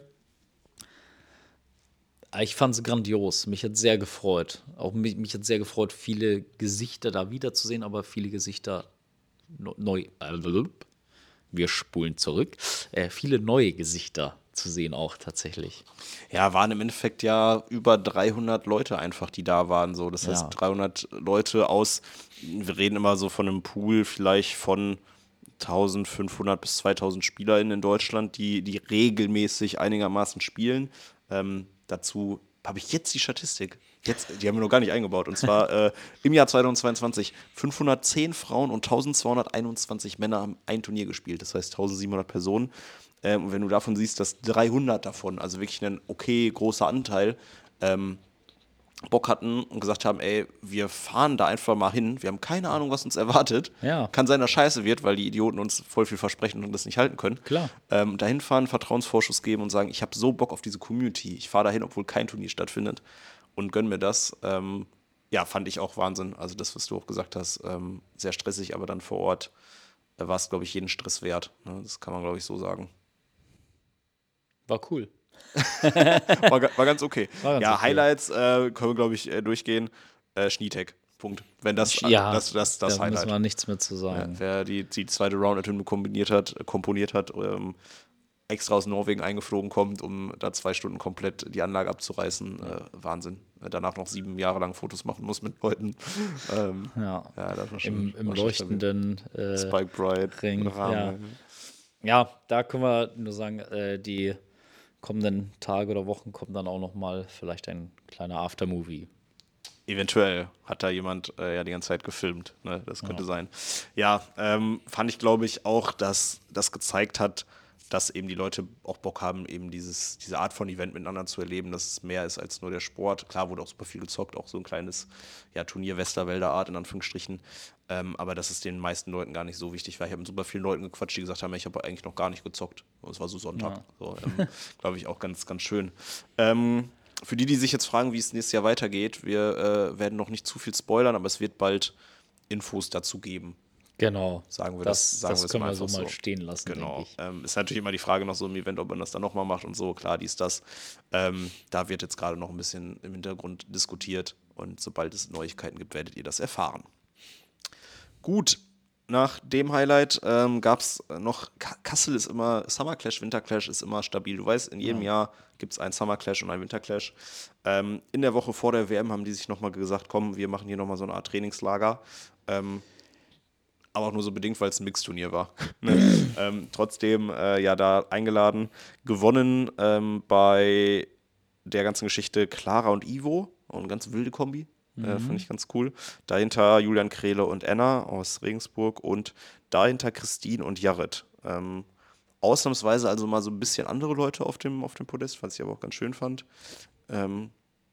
Ich fand es grandios. Mich hat sehr gefreut. Auch mich, mich hat sehr gefreut, viele Gesichter da wiederzusehen, aber viele Gesichter neu. Wir spulen zurück. Äh, viele neue Gesichter zu sehen auch tatsächlich. Ja, waren im Endeffekt ja über 300 Leute einfach, die da waren. So. Das heißt, ja. 300 Leute aus, wir reden immer so von einem Pool vielleicht von 1500 bis 2000 SpielerInnen in Deutschland, die, die regelmäßig einigermaßen spielen. Ähm, dazu habe ich jetzt die Statistik. Jetzt, die haben wir noch gar nicht eingebaut. Und zwar äh, im Jahr 2022 510 Frauen und 1221 Männer haben ein Turnier gespielt. Das heißt 1700 Personen. Ähm, und wenn du davon siehst, dass 300 davon, also wirklich ein okay großer Anteil, ähm, Bock hatten und gesagt haben, ey, wir fahren da einfach mal hin. Wir haben keine Ahnung, was uns erwartet. Ja. Kann sein, dass scheiße wird, weil die Idioten uns voll viel versprechen und das nicht halten können. Klar. Ähm, dahin fahren, Vertrauensvorschuss geben und sagen, ich habe so Bock auf diese Community. Ich fahre dahin, obwohl kein Turnier stattfindet und gönn mir das. Ähm, ja, fand ich auch Wahnsinn. Also das, was du auch gesagt hast, ähm, sehr stressig, aber dann vor Ort äh, war es, glaube ich, jeden Stress wert. Ne? Das kann man, glaube ich, so sagen. War cool. war, war, ganz okay. War ganz ja, okay. Highlights äh, können wir, glaube ich, äh, durchgehen. Äh, Schneetech. Punkt. Wenn das ja, das, das, das da Highlight. müssen wir nichts mehr zu sagen. Ja, wer die, die zweite Round kombiniert hat, komponiert hat, ähm, extra aus Norwegen eingeflogen kommt, um da zwei Stunden komplett die Anlage abzureißen. Äh, Wahnsinn. Danach noch sieben Jahre lang Fotos machen muss mit Leuten. Ähm, ja. ja das war schon, Im, im war leuchtenden äh, Spike Bright Ring. Ja. ja. da können wir nur sagen, äh, die kommenden Tage oder Wochen kommt dann auch noch mal vielleicht ein kleiner Aftermovie. Eventuell hat da jemand äh, ja die ganze Zeit gefilmt. Ne? Das könnte ja. sein. Ja, ähm, fand ich, glaube ich, auch, dass das gezeigt hat, dass eben die Leute auch Bock haben, eben dieses, diese Art von Event miteinander zu erleben, dass es mehr ist als nur der Sport. Klar wurde auch super viel gezockt, auch so ein kleines ja, Turnier Westerwälder Art in Anführungsstrichen. Ähm, aber dass es den meisten Leuten gar nicht so wichtig war. Ich habe mit super vielen Leuten gequatscht, die gesagt haben, ich habe eigentlich noch gar nicht gezockt. Und es war so Sonntag. Ja. So, ähm, Glaube ich auch ganz, ganz schön. Ähm, für die, die sich jetzt fragen, wie es nächstes Jahr weitergeht, wir äh, werden noch nicht zu viel spoilern, aber es wird bald Infos dazu geben. Genau. Sagen wir das. das sagen das können wir so mal stehen lassen. Genau. Ähm, ist natürlich immer die Frage noch so im Event, ob man das dann nochmal macht und so. Klar, dies, das. Ähm, da wird jetzt gerade noch ein bisschen im Hintergrund diskutiert und sobald es Neuigkeiten gibt, werdet ihr das erfahren. Gut, nach dem Highlight ähm, gab es noch, Kassel ist immer, Summer Clash, Winter Clash ist immer stabil. Du weißt, in jedem ja. Jahr gibt es einen Summer Clash und einen Winter Clash. Ähm, in der Woche vor der WM haben die sich nochmal gesagt, komm, wir machen hier nochmal so eine Art Trainingslager. Ähm, aber auch nur so bedingt, weil es ein Mixturnier war. ne? ähm, trotzdem, äh, ja, da eingeladen, gewonnen ähm, bei der ganzen Geschichte Clara und Ivo, auch eine ganz wilde Kombi. Äh, mhm. Äh, fand ich ganz cool. Dahinter Julian Krehle und Anna aus Regensburg und dahinter Christine und Jared. Ähm, ausnahmsweise also mal so ein bisschen andere Leute auf dem, auf dem Podest, was ich aber auch ganz schön fand. Ähm,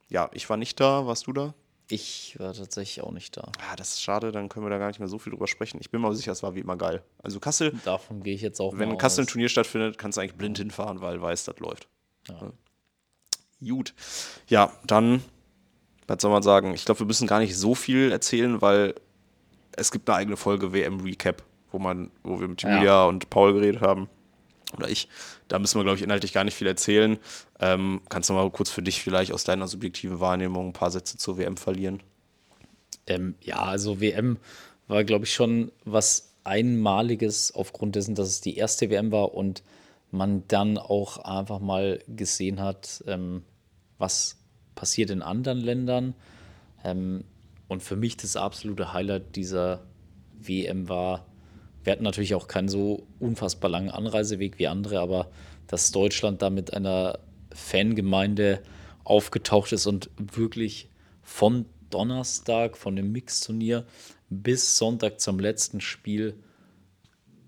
ja, ich war nicht da. Warst du da? Ich war tatsächlich auch nicht da. Ah, das ist schade, dann können wir da gar nicht mehr so viel drüber sprechen. Ich bin mir sicher, es war wie immer geil. Also Kassel. Davon gehe ich jetzt auch Wenn in Kassel aus. ein Turnier stattfindet, kannst du eigentlich blind hinfahren, weil weiß, das läuft. Ja. Ja. Gut. Ja, dann was soll man sagen? Ich glaube, wir müssen gar nicht so viel erzählen, weil es gibt eine eigene Folge WM Recap, wo man, wo wir mit Ja. Julia und Paul geredet haben. Oder ich. Da müssen wir, glaube ich, inhaltlich gar nicht viel erzählen. Ähm, kannst du mal kurz für dich vielleicht aus deiner subjektiven Wahrnehmung ein paar Sätze zur WM verlieren? Ähm, ja, also WM war, glaube ich, schon was Einmaliges aufgrund dessen, dass es die erste WM war und man dann auch einfach mal gesehen hat, ähm, was passiert in anderen Ländern. Ähm, und für mich das absolute Highlight dieser WM war, wir hatten natürlich auch keinen so unfassbar langen Anreiseweg wie andere, aber dass Deutschland da mit einer Fangemeinde aufgetaucht ist und wirklich von Donnerstag, von dem Mixturnier bis Sonntag zum letzten Spiel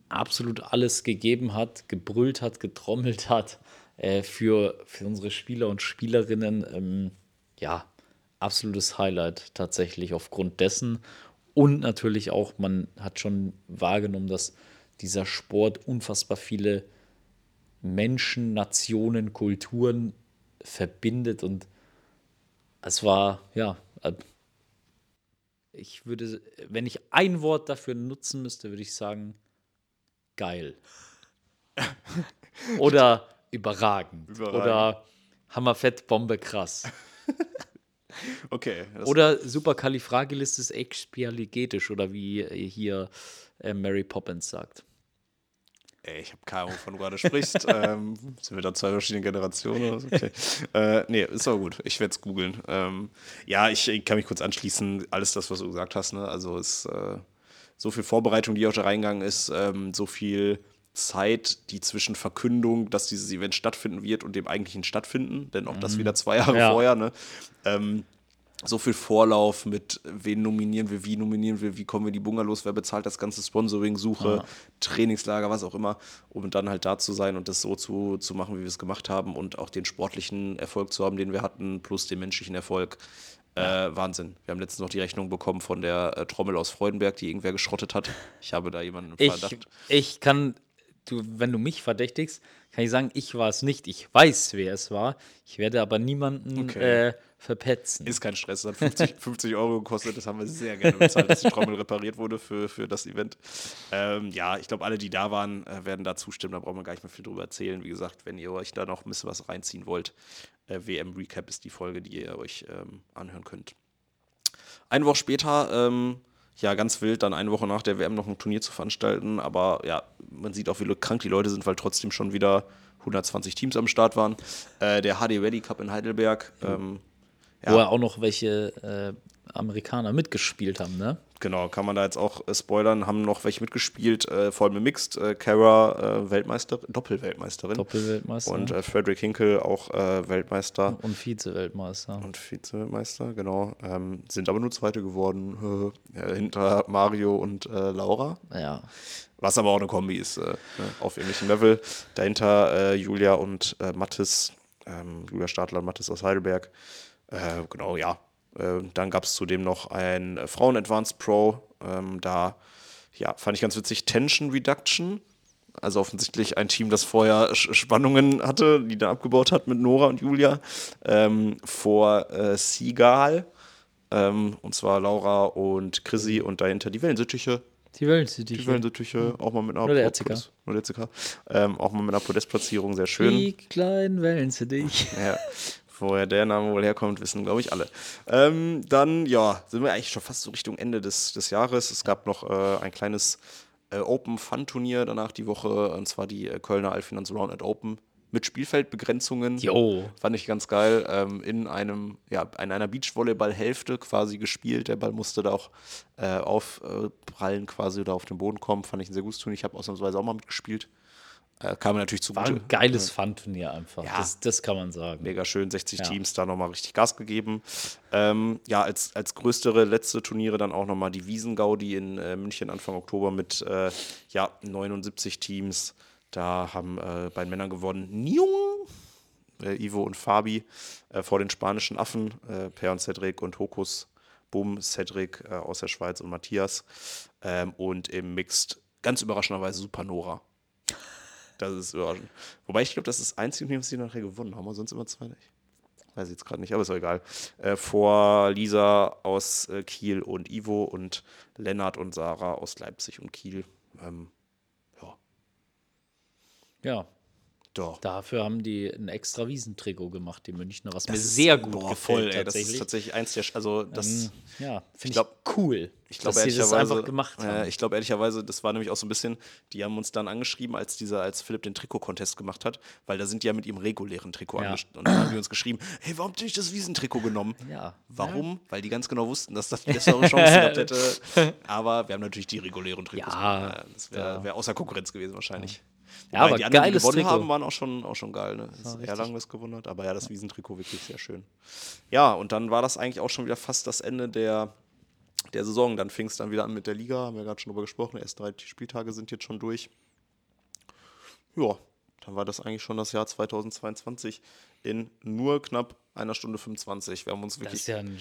absolut alles gegeben hat, gebrüllt hat, getrommelt hat äh, für, für unsere Spieler und Spielerinnen. Ähm, ja, absolutes Highlight tatsächlich aufgrund dessen. Und natürlich auch, man hat schon wahrgenommen, dass dieser Sport unfassbar viele Menschen, Nationen, Kulturen verbindet. Und es war, ja, äh, ich würde, wenn ich ein Wort dafür nutzen müsste, würde ich sagen, geil. Oder überragend. Überragend. Oder hammerfett, Bombe, krass. Okay. Oder superkalifragilistis expialigetisch oder wie äh, hier äh, Mary Poppins sagt. Ey, ich habe keine Ahnung, wovon du gerade sprichst. ähm, sind wir da zwei verschiedene Generationen? Okay. äh, nee, ist aber gut. Ich werde es googeln. Ähm, ja, ich, ich kann mich kurz anschließen. Alles das, was du gesagt hast. Ne? Also ist äh, so viel Vorbereitung, die auch da reingegangen ist, ähm, so viel Zeit, die zwischen Verkündung, dass dieses Event stattfinden wird und dem eigentlichen Stattfinden, denn auch das wieder zwei Jahre Ja. vorher. Ne? Ähm, so viel Vorlauf mit, wen nominieren wir, wie nominieren wir, wie kommen wir die Bungalows, wer bezahlt das ganze Sponsoring, Suche, Trainingslager, was auch immer, um dann halt da zu sein und das so zu, zu machen, wie wir es gemacht haben und auch den sportlichen Erfolg zu haben, den wir hatten, plus den menschlichen Erfolg. Äh, Wahnsinn. Wir haben letztens noch die Rechnung bekommen von der äh, Trommel aus Freudenberg, die irgendwer geschrottet hat. Ich habe da jemanden im Ich, Verdacht. ich kann, du, wenn du mich verdächtigst, kann ich sagen, ich war es nicht. Ich weiß, wer es war. Ich werde aber niemanden Okay. äh, verpetzen. Ist kein Stress, das hat 50, 50 Euro gekostet. Das haben wir sehr gerne bezahlt, dass die Trommel repariert wurde für, für das Event. Ähm, ja, ich glaube, alle, die da waren, äh, werden da zustimmen. Da brauchen wir gar nicht mehr viel drüber erzählen. Wie gesagt, wenn ihr euch da noch ein bisschen was reinziehen wollt, äh, WM Recap ist die Folge, die ihr euch ähm, anhören könnt. Eine Woche später, ähm, ja, ganz wild, dann eine Woche nach der WM noch ein Turnier zu veranstalten. Aber ja, man sieht auch, wie krank die Leute sind, weil trotzdem schon wieder 120 Teams am Start waren. Äh, der HD Rally Cup in Heidelberg. Ähm, ja. Wo ja auch noch welche äh, Amerikaner mitgespielt haben, ne? Genau, kann man da jetzt auch äh, spoilern, haben noch welche mitgespielt, äh, vor allem im Mixed. Äh, Kara, äh, Weltmeister, Doppelweltmeisterin. Doppelweltmeister Und äh, Frederick Hinkel, auch äh, Weltmeister und Vize-Weltmeister. und Vize-Weltmeister, genau. Ähm, sind aber nur Zweite geworden, ja, hinter Mario und äh, Laura. Ja. Was aber auch eine Kombi ist, äh, ne, auf ähnlichem Level. Dahinter äh, Julia und äh, Mathis, ähm, Julia Stadler und Mathis aus Heidelberg. Äh, genau, ja. Äh, dann gab es zudem noch ein äh, Frauen-Advanced Pro. Ähm, da, ja, fand ich ganz witzig, Tension Reduction. Also offensichtlich ein Team, das vorher Spannungen hatte, die dann abgebaut hat mit Nora und Julia. Ähm, vor äh, Seagal. Ähm, und zwar Laura und Chrissy und dahinter die Wellensittiche. Die Welt, die, Wellensittiche, auch mal mit einer Nur der RCK. Nur der RCK. Ähm, auch mal mit einer Podestplatzierung, sehr schön. Die kleinen Wellen zu dich. Ja, woher der Name wohl herkommt, wissen, glaube ich, alle. Ähm, dann, ja, sind wir eigentlich schon fast so Richtung Ende des, des Jahres. Es gab noch äh, ein kleines äh, Open Fun Turnier danach die Woche, und zwar die äh, Kölner Alfinanz Round at Open mit Spielfeldbegrenzungen. Jo. Fand ich ganz geil. Ähm, in einem, ja, in einer Beachvolleyball-Hälfte quasi gespielt. Der Ball musste da auch äh, aufprallen quasi oder auf den Boden kommen. Fand ich ein sehr gutes Turnier. Ich habe ausnahmsweise auch mal mitgespielt. Äh, kam mir natürlich War zugute. ein geiles Fun-Turnier einfach. Ja. Das, das kann man sagen. Mega schön, 60 Ja. Teams da nochmal richtig Gas gegeben. Ähm, ja, als, als größtere letzte Turniere dann auch nochmal die Wiesengaudi in äh, München Anfang Oktober mit äh, ja, 79 Teams. Da haben äh, bei den Männern gewonnen Njung, äh, Ivo und Fabi äh, vor den spanischen Affen, äh, Per und Cedric und Hokus, Bum, Cedric aus der Schweiz und Matthias. Ähm, und im Mixed ganz überraschenderweise Supernora. Das ist überraschend. Wobei ich glaube, das ist das einzige Team, das die nachher gewonnen haben, sonst immer zwei nicht. weiß ich jetzt gerade nicht, aber ist auch egal. Äh, vor Lisa aus äh, Kiel und Ivo und Lennart und Sarah aus Leipzig und Kiel. Ähm, ja, Ja, doch. dafür haben die ein extra Wiesentrikot gemacht, die Münchner, was mir Das ist- sehr gut boah, gefällt voll, ey, Das ist tatsächlich eins der, Sch- also das, Ähm, ja, finde ich, glaub- cool, ich glaube sie das ehrlicherweise, einfach gemacht haben. Äh, ich glaube ehrlicherweise, das war nämlich auch so ein bisschen, die haben uns dann angeschrieben, als dieser, als Philipp den Trikot-Contest gemacht hat, weil da sind die ja mit ihrem regulären Trikot Ja. angesch- und dann haben die uns geschrieben, hey, warum habt ihr nicht das Wiesentrikot genommen? Ja. Warum? Weil die ganz genau wussten, dass das die bessere Chance gehabt hätte. Aber wir haben natürlich die regulären Trikots. Ja. Äh, das wäre wär außer Konkurrenz gewesen wahrscheinlich. Ja, Wobei aber die anderen, die geiles gewonnen Trikot. haben, waren auch schon, auch schon geil. Ne? Das ist. Erlangen das gewonnen hat. Aber ja, das Wiesentrikot wirklich sehr schön. Ja, und dann war das eigentlich auch schon wieder fast das Ende der, der Saison. Dann fing es dann wieder an mit der Liga, haben wir gerade schon drüber gesprochen. Erst drei Spieltage sind jetzt schon durch. Ja, dann war das eigentlich schon das Jahr 2022 in nur knapp einer Stunde 25. Wir haben uns Das wirklich. ist ja ein,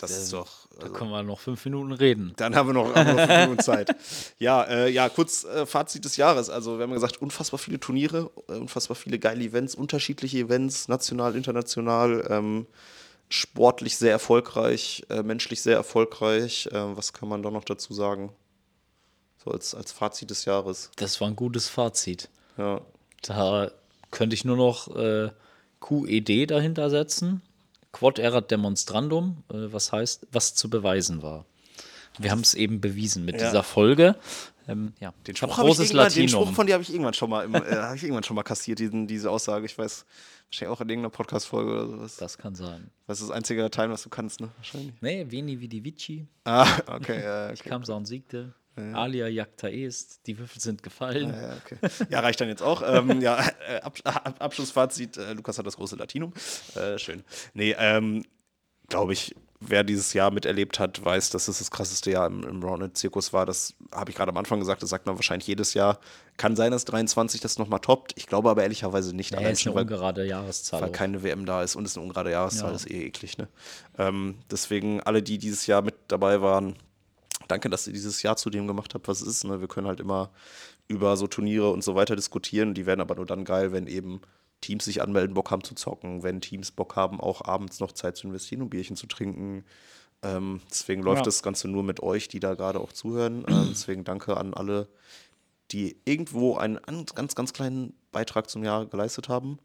das ist doch. Da Also, können wir noch fünf Minuten reden. dann haben wir noch, haben wir noch fünf Minuten Zeit. Ja, äh, ja, kurz äh, Fazit des Jahres. Also, wir haben gesagt, unfassbar viele Turniere, äh, unfassbar viele geile Events, unterschiedliche Events, national, international, ähm, sportlich sehr erfolgreich, äh, menschlich sehr erfolgreich. Äh, was kann man da noch dazu sagen? So als, als Fazit des Jahres. Das war ein gutes Fazit. Ja, Da könnte ich nur noch äh, QED dahinter setzen. Quod erat demonstrandum, äh, was heißt, was zu beweisen war. Wir haben es eben bewiesen mit Ja. dieser Folge. Ähm, ja, Den ich Spruch, ich großes irgendwann- den Latinum. Spruch von dir habe ich irgendwann schon mal, im, äh, hab ich irgendwann schon mal kassiert, diesen, diese Aussage. Ich weiß, wahrscheinlich auch in irgendeiner Podcast-Folge oder sowas. das kann sein. Das ist das einzige Latein, was du kannst, ne? Wahrscheinlich. Nee, Veni Vidi Vici, Ah, okay, ja, okay. kam und siegte. Alia jacta est, die Würfel sind gefallen. Ja, okay. ja, reicht dann jetzt auch. Ähm, ja, äh, Ab Ab Abschlussfazit: äh, Lukas hat das große Latinum. Äh, schön. Nee, ähm, glaube ich, wer dieses Jahr miterlebt hat, weiß, dass es das krasseste Jahr im, im Roundnet-Zirkus war. Das habe ich gerade am Anfang gesagt, das sagt man wahrscheinlich jedes Jahr. Kann sein, dass 23 das nochmal toppt. Ich glaube aber ehrlicherweise nicht. Nee, ist schon, eine weil, ungerade Jahreszahl. weil auch. keine WM da ist und es eine ungerade Jahreszahl Ja. ist eh eklig. Ne? Ähm, deswegen alle, die dieses Jahr mit dabei waren, danke, dass ihr dieses Jahr zu dem gemacht habt, was es ist. Ne? Wir können halt immer über so Turniere und so weiter diskutieren. Die werden aber nur dann geil, wenn eben Teams sich anmelden, Bock haben zu zocken, wenn Teams Bock haben, auch abends noch Zeit zu investieren und Bierchen zu trinken. Ähm, deswegen läuft Ja. das Ganze nur mit euch, die da gerade auch zuhören. Ähm, deswegen danke an alle, die irgendwo einen an- ganz, ganz kleinen Beitrag zum Jahr geleistet haben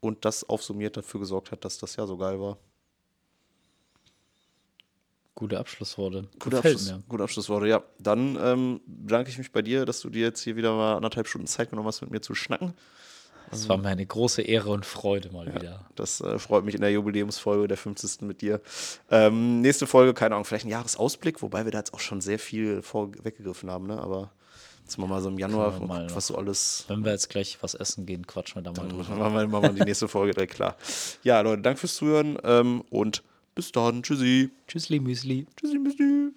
und das aufsummiert dafür gesorgt hat, dass das Jahr so geil war. Gute Abschlussworte. Gute, Abschluss, mir. gute Abschlussworte, ja. Dann ähm, bedanke ich mich bei dir, dass du dir jetzt hier wieder mal anderthalb Stunden Zeit genommen hast, mit mir zu schnacken. Das war mir eine große Ehre und Freude mal wieder. Das äh, freut mich in der Jubiläumsfolge, der 50. mit dir. Ähm, nächste Folge, keine Ahnung, vielleicht ein Jahresausblick, wobei wir da jetzt auch schon sehr viel vorweggegriffen haben, ne? Aber jetzt machen wir mal so im Januar, mal was so alles. Wenn wir jetzt gleich was essen gehen, quatschen wir da mal drüber. Machen wir, machen wir die nächste Folge direkt klar. Ja, Leute, danke fürs Zuhören ähm, und bis dann. Tschüssi. Tschüssli, Müsli. Tschüssi, Müsli.